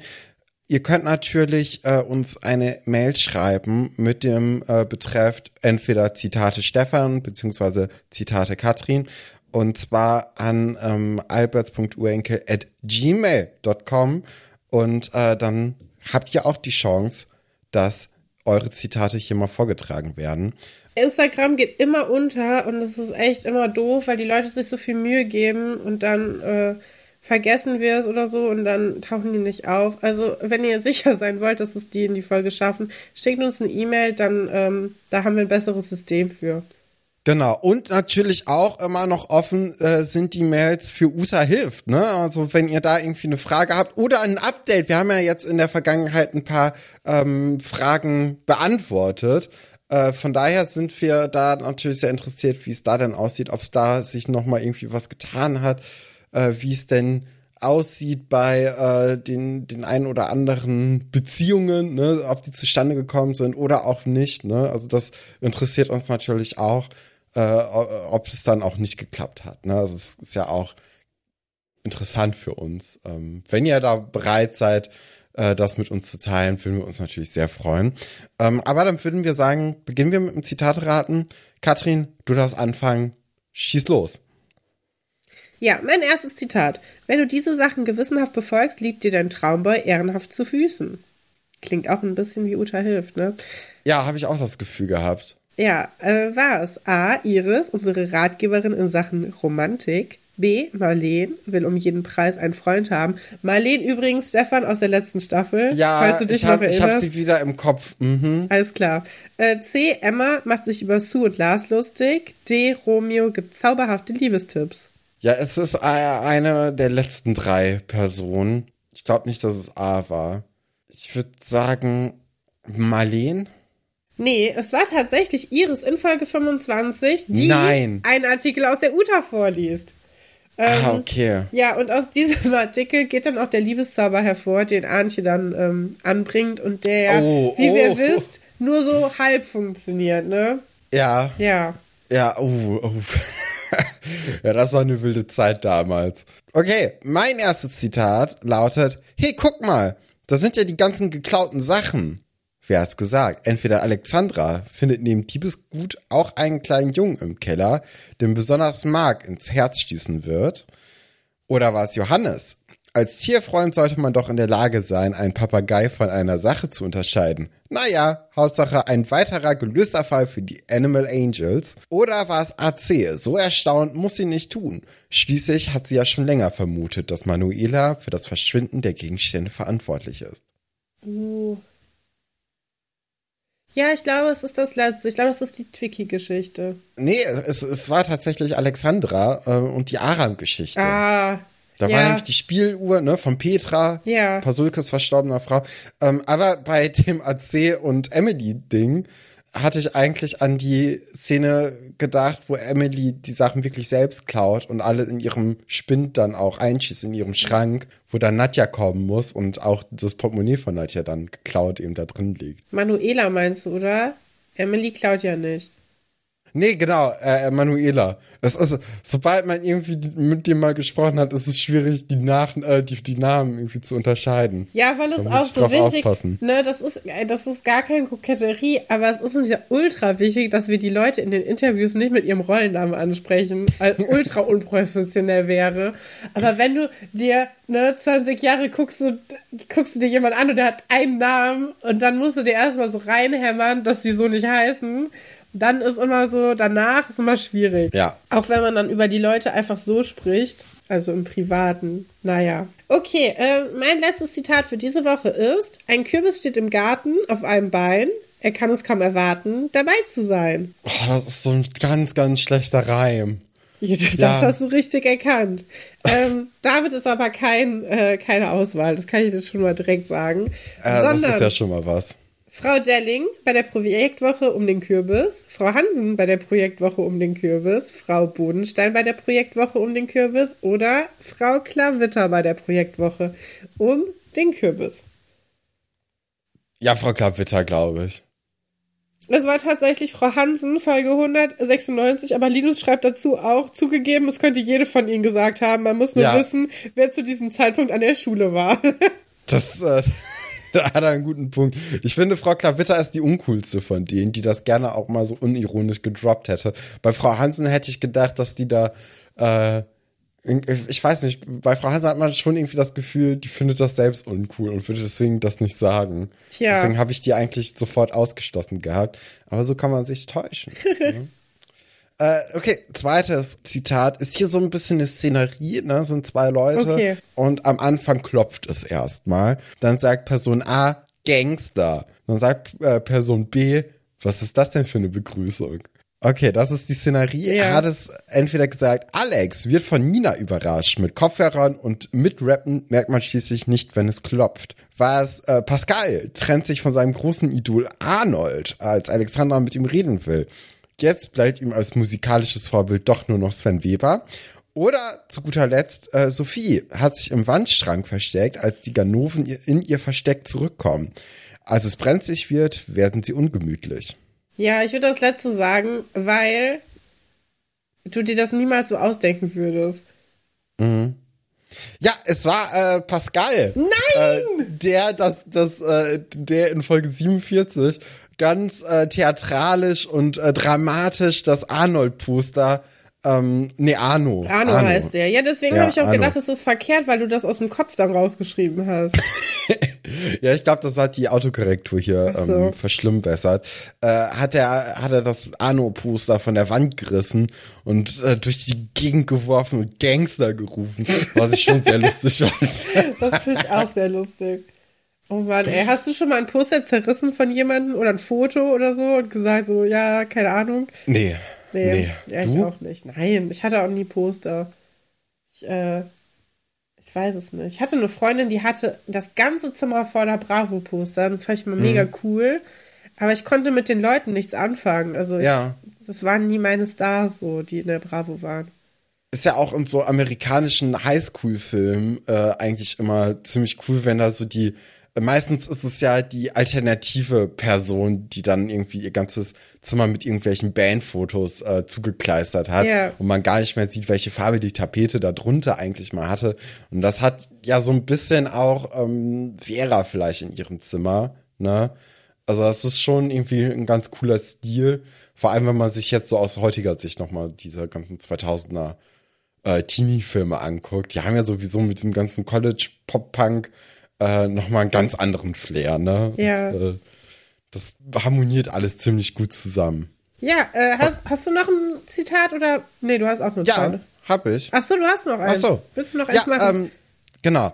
Ihr könnt natürlich äh, uns eine Mail schreiben mit dem äh, Betreff entweder Zitate Stefan beziehungsweise Zitate Katrin und zwar an ähm, alberts.urenkel at gmail.com und äh, dann habt ihr auch die Chance, dass eure Zitate hier mal vorgetragen werden. Instagram geht immer unter und es ist echt immer doof, weil die Leute sich so viel Mühe geben und dann äh, vergessen wir es oder so und dann tauchen die nicht auf. Also wenn ihr sicher sein wollt, dass es die in die Folge schaffen, schickt uns eine E-Mail, dann ähm, da haben wir ein besseres System für. Genau. Und natürlich auch immer noch offen äh, sind die Mails für Uta hilft. Ne? Also wenn ihr da irgendwie eine Frage habt oder ein Update. Wir haben ja jetzt in der Vergangenheit ein paar ähm, Fragen beantwortet. Äh, von daher sind wir da natürlich sehr interessiert, wie es da denn aussieht, ob es da sich noch mal irgendwie was getan hat, äh, wie es denn aussieht bei äh, den, den ein oder anderen Beziehungen, ne, ob die zustande gekommen sind oder auch nicht. Ne? Also das interessiert uns natürlich auch, äh, ob es dann auch nicht geklappt hat. Ne? Also es ist ja auch interessant für uns. Ähm, wenn ihr da bereit seid, äh, das mit uns zu teilen, würden wir uns natürlich sehr freuen. Ähm, aber dann würden wir sagen, beginnen wir mit dem Zitateraten. Katrin, du darfst anfangen. Schieß los. Ja, mein erstes Zitat. Wenn du diese Sachen gewissenhaft befolgst, liegt dir dein Traumboy ehrenhaft zu Füßen. Klingt auch ein bisschen wie Uta hilft, ne? Ja, habe ich auch das Gefühl gehabt. Ja, äh, war es. A. Iris, unsere Ratgeberin in Sachen Romantik. B. Marleen will um jeden Preis einen Freund haben. Marleen übrigens, Stefan aus der letzten Staffel. Ja, falls du dich ich habe hab sie wieder im Kopf. Mhm. Alles klar. Äh, C. Emma macht sich über Sue und Lars lustig. D. Romeo gibt zauberhafte Liebestipps. Ja, es ist äh, eine der letzten drei Personen. Ich glaube nicht, dass es A war. Ich würde sagen, Marleen. Nee, es war tatsächlich Iris in Folge 25, die Nein. einen Artikel aus der Uta vorliest. Ähm, ah, okay. Ja, und aus diesem Artikel geht dann auch der Liebeszauber hervor, den Arnche dann ähm, anbringt und der, Oh, wie oh. wir wisst, nur so halb funktioniert, ne? Ja, Ja. ja, oh, oh. ja, das war eine wilde Zeit damals. Okay, mein erstes Zitat lautet, hey, guck mal, da sind ja die ganzen geklauten Sachen. Wer hat's gesagt? Entweder Alexandra findet neben Diebesgut auch einen kleinen Jungen im Keller, den besonders Mark ins Herz schließen wird. Oder war es Johannes? Als Tierfreund sollte man doch in der Lage sein, einen Papagei von einer Sache zu unterscheiden. Naja, Hauptsache ein weiterer gelöster Fall für die Animal Angels. Oder war es AC? So erstaunt muss sie nicht tun. Schließlich hat sie ja schon länger vermutet, dass Manuela für das Verschwinden der Gegenstände verantwortlich ist. Uh. Ja, ich glaube, es ist das letzte. Ich glaube, das ist die Twiki-Geschichte. Nee, es, es war tatsächlich Alexandra äh, und die Aram-Geschichte. Ah. Da ja. war nämlich die Spieluhr ne, von Petra, Ja. Pasulkes verstorbener Frau. Ähm, aber bei dem AC und Emily-Ding hatte ich eigentlich an die Szene gedacht, wo Emily die Sachen wirklich selbst klaut und alle in ihrem Spind dann auch einschießt, in ihrem Schrank, wo dann Nadja kommen muss und auch das Portemonnaie von Nadja dann geklaut eben da drin liegt. Manuela meinst du, oder? Emily klaut ja nicht. Nee, genau, äh, Manuela. Das ist, sobald man irgendwie mit dir mal gesprochen hat, ist es schwierig, die, Nach äh, die, die Namen irgendwie zu unterscheiden. Ja, weil es auch so wichtig aufpassen. ne, das ist, äh, das ist gar keine Koketterie, aber es ist uns ja ultra wichtig, dass wir die Leute in den Interviews nicht mit ihrem Rollennamen ansprechen, weil ultra unprofessionell wäre. Aber wenn du dir, ne, 20 Jahre guckst du, guckst du dir jemand an und der hat einen Namen und dann musst du dir erstmal so reinhämmern, dass die so nicht heißen. Dann ist immer so, danach ist immer schwierig. Ja. Auch wenn man dann über die Leute einfach so spricht, also im Privaten. Naja. Okay, äh, mein letztes Zitat für diese Woche ist: Ein Kürbis steht im Garten auf einem Bein. Er kann es kaum erwarten, dabei zu sein. Oh, das ist so ein ganz, ganz schlechter Reim. Das Ja. hast du richtig erkannt. ähm, David ist aber kein, äh, keine Auswahl, das kann ich dir schon mal direkt sagen. Äh, das Sondern ist ja schon mal was. Frau Delling bei der Projektwoche um den Kürbis, Frau Hansen bei der Projektwoche um den Kürbis, Frau Bodenstein bei der Projektwoche um den Kürbis oder Frau Klavitter bei der Projektwoche um den Kürbis. Ja, Frau Klappwitter, glaube ich. Es war tatsächlich Frau Hansen, Folge 196, aber Linus schreibt dazu auch, zugegeben, es könnte jede von ihnen gesagt haben, man muss nur Ja. wissen, wer zu diesem Zeitpunkt an der Schule war. Das, äh, da hat er einen guten Punkt. Ich finde, Frau Klavitter ist die uncoolste von denen, die das gerne auch mal so unironisch gedroppt hätte. Bei Frau Hansen hätte ich gedacht, dass die da, äh, ich weiß nicht, bei Frau Hansen hat man schon irgendwie das Gefühl, die findet das selbst uncool und würde deswegen das nicht sagen. Tja. Deswegen habe ich die eigentlich sofort ausgeschlossen gehabt. Aber so kann man sich täuschen. ne? Äh, okay, zweites Zitat ist hier so ein bisschen eine Szenerie, ne? Sind zwei Leute Okay. und am Anfang klopft es erstmal. Dann sagt Person A Gangster. Dann sagt äh, Person B, was ist das denn für eine Begrüßung? Okay, das ist die Szenerie. Ja. Er hat es entweder gesagt, Alex wird von Nina überrascht. Mit Kopfhörern und mit Rappen merkt man schließlich nicht, wenn es klopft. War es äh, Pascal, trennt sich von seinem großen Idol Arnold, als Alexandra mit ihm reden will. Jetzt bleibt ihm als musikalisches Vorbild doch nur noch Sven Weber. Oder zu guter Letzt, äh, Sophie hat sich im Wandschrank versteckt, als die Ganoven in ihr Versteck zurückkommen. Als es brenzlig wird, werden sie ungemütlich. ja, ich würde das letzte sagen, weil du dir das niemals so ausdenken würdest. Ja, es war äh, Pascal. Nein! Äh, der, das, das, äh, der in Folge 47 ganz äh, theatralisch und äh, dramatisch das Arnold-Poster, ähm, nee, Arno. Arno, heißt der. Ja, deswegen Ja, habe ich auch Arno. gedacht, es ist verkehrt, weil du das aus dem Kopf dann rausgeschrieben hast. Ja, ich glaube, das hat die Autokorrektur hier so. ähm, verschlimmbessert. Äh, hat er hat er das Arno-Poster von der Wand gerissen und äh, durch die Gegend geworfen und Gangster gerufen, was ich schon sehr lustig fand. Das finde ich auch sehr lustig. Oh Mann, ey, hast du schon mal ein Poster zerrissen von jemandem oder ein Foto oder so und gesagt so, ja, keine Ahnung? Nee. Nee, Nee. ja, ich Du? auch nicht. Nein, ich hatte auch nie Poster. Ich, äh, ich weiß es nicht. Ich hatte eine Freundin, die hatte das ganze Zimmer voller Bravo-Poster. Das fand ich immer Mhm. mega cool. Aber ich konnte mit den Leuten nichts anfangen. Also ich, Ja. das waren nie meine Stars so, die in der Bravo waren. Ist ja auch in so amerikanischen Highschool-Filmen äh, eigentlich immer ziemlich cool, wenn da so die Meistens ist es ja die alternative Person, die dann irgendwie ihr ganzes Zimmer mit irgendwelchen Bandfotos äh, zugekleistert hat Ja. und man gar nicht mehr sieht, welche Farbe die Tapete da drunter eigentlich mal hatte. Und das hat ja so ein bisschen auch ähm, Vera vielleicht in ihrem Zimmer, ne? Also das ist schon irgendwie ein ganz cooler Stil. Vor allem, wenn man sich jetzt so aus heutiger Sicht nochmal diese ganzen 2000er äh, Teenie-Filme anguckt. Die haben ja sowieso mit dem ganzen College-Pop-Punk äh, nochmal einen ganz anderen Flair, ne? Ja. Und, äh, das harmoniert alles ziemlich gut zusammen. Ja, äh, hast, hast du noch ein Zitat oder? Nee, du hast auch nur Ja, zwei. hab ich. Ach so, du hast noch eins. Ach so. Willst du noch eins ja, machen? ähm, genau.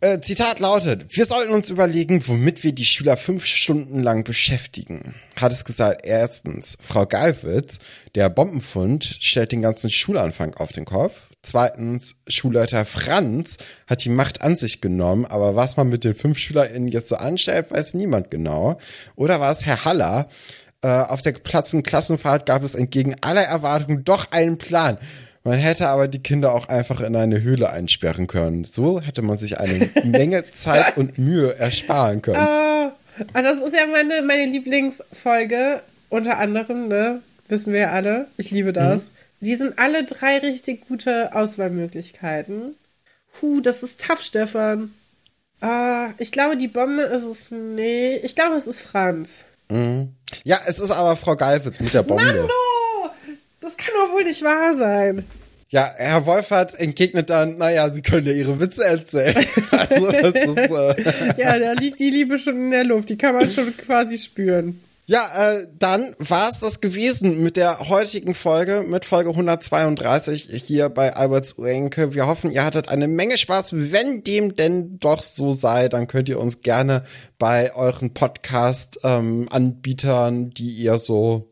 Äh, Zitat lautet, wir sollten uns überlegen, womit wir die Schüler fünf Stunden lang beschäftigen. Hat es gesagt, erstens, Frau Geilwitz, der Bombenfund stellt den ganzen Schulanfang auf den Kopf. Zweitens, Schulleiter Franz hat die Macht an sich genommen, aber was man mit den fünf SchülerInnen jetzt so anstellt, weiß niemand genau. Oder war es Herr Haller? Äh, auf der geplatzten Klassenfahrt gab es entgegen aller Erwartungen doch einen Plan. Man hätte aber die Kinder auch einfach in eine Höhle einsperren können. So hätte man sich eine Menge Zeit und Mühe ersparen können. Ah, ah, das ist ja meine, meine Lieblingsfolge, unter anderem, ne? Wissen wir ja alle. Ich liebe das. Die sind alle drei richtig gute Auswahlmöglichkeiten. Huh, das ist tough, Stefan. Ah, ich glaube, die Bombe ist es. Nee, ich glaube, es ist Franz. Ja, es ist aber Frau Geilwitz mit der Bombe. Mano! Das kann doch wohl nicht wahr sein. Ja, Herr Wolfert entgegnet dann, naja, Sie können ja Ihre Witze erzählen. also, das ist, äh, Ja, da liegt die Liebe schon in der Luft. Die kann man schon quasi spüren. Ja, äh, dann war es das gewesen mit der heutigen Folge, mit Folge 132 hier bei Alberts Uenke. Wir hoffen, ihr hattet eine Menge Spaß. Wenn dem denn doch so sei, dann könnt ihr uns gerne bei euren Podcast-Anbietern, die ihr so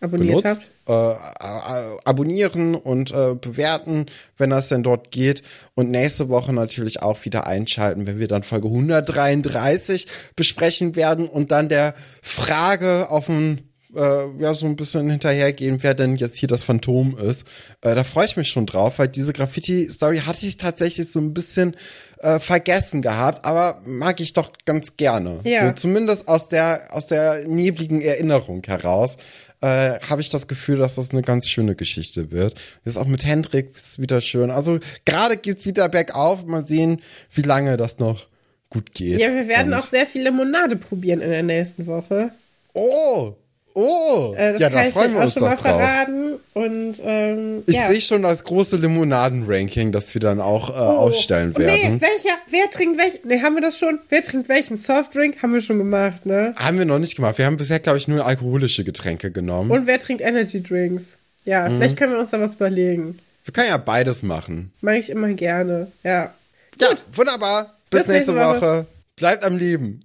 Abonniert benutzt, habt. äh, abonnieren und äh, bewerten, wenn das denn dort geht. Und nächste Woche natürlich auch wieder einschalten, wenn wir dann Folge 133 besprechen werden und dann der Frage auf ein äh, ja, so ein bisschen hinterhergehen, wer denn jetzt hier das Phantom ist. Äh, da freue ich mich schon drauf, weil diese Graffiti-Story hatte ich tatsächlich so ein bisschen äh, vergessen gehabt, aber mag ich doch ganz gerne. Ja. So, zumindest aus der, aus der nebligen Erinnerung heraus äh, habe ich das Gefühl, dass das eine ganz schöne Geschichte wird. Jetzt auch mit Hendrik ist wieder schön. Also gerade geht's wieder bergauf. Mal sehen, wie lange das noch gut geht. Ja, wir werden Und- auch sehr viel Limonade probieren in der nächsten Woche. Oh, oh. Äh, das ja, da freuen wir auch uns schon doch mal drauf. verraten. Und ähm, Ich ja. sehe schon das große Limonaden-Ranking, das wir dann auch äh, Oh. aufstellen werden. Nee, welcher? Wer trinkt welchen? Nee, haben wir das schon? Wer trinkt welchen? Softdrink? Haben wir schon gemacht, ne? Haben wir noch nicht gemacht. Wir haben bisher, glaube ich, nur alkoholische Getränke genommen. Und wer trinkt Energy Drinks? Ja, Mhm. vielleicht können wir uns da was überlegen. wir können ja beides machen. Mag ich immer gerne. Ja. Ja, wunderbar. Bis, Bis nächste nächste Woche. Woche. Bleibt am Leben.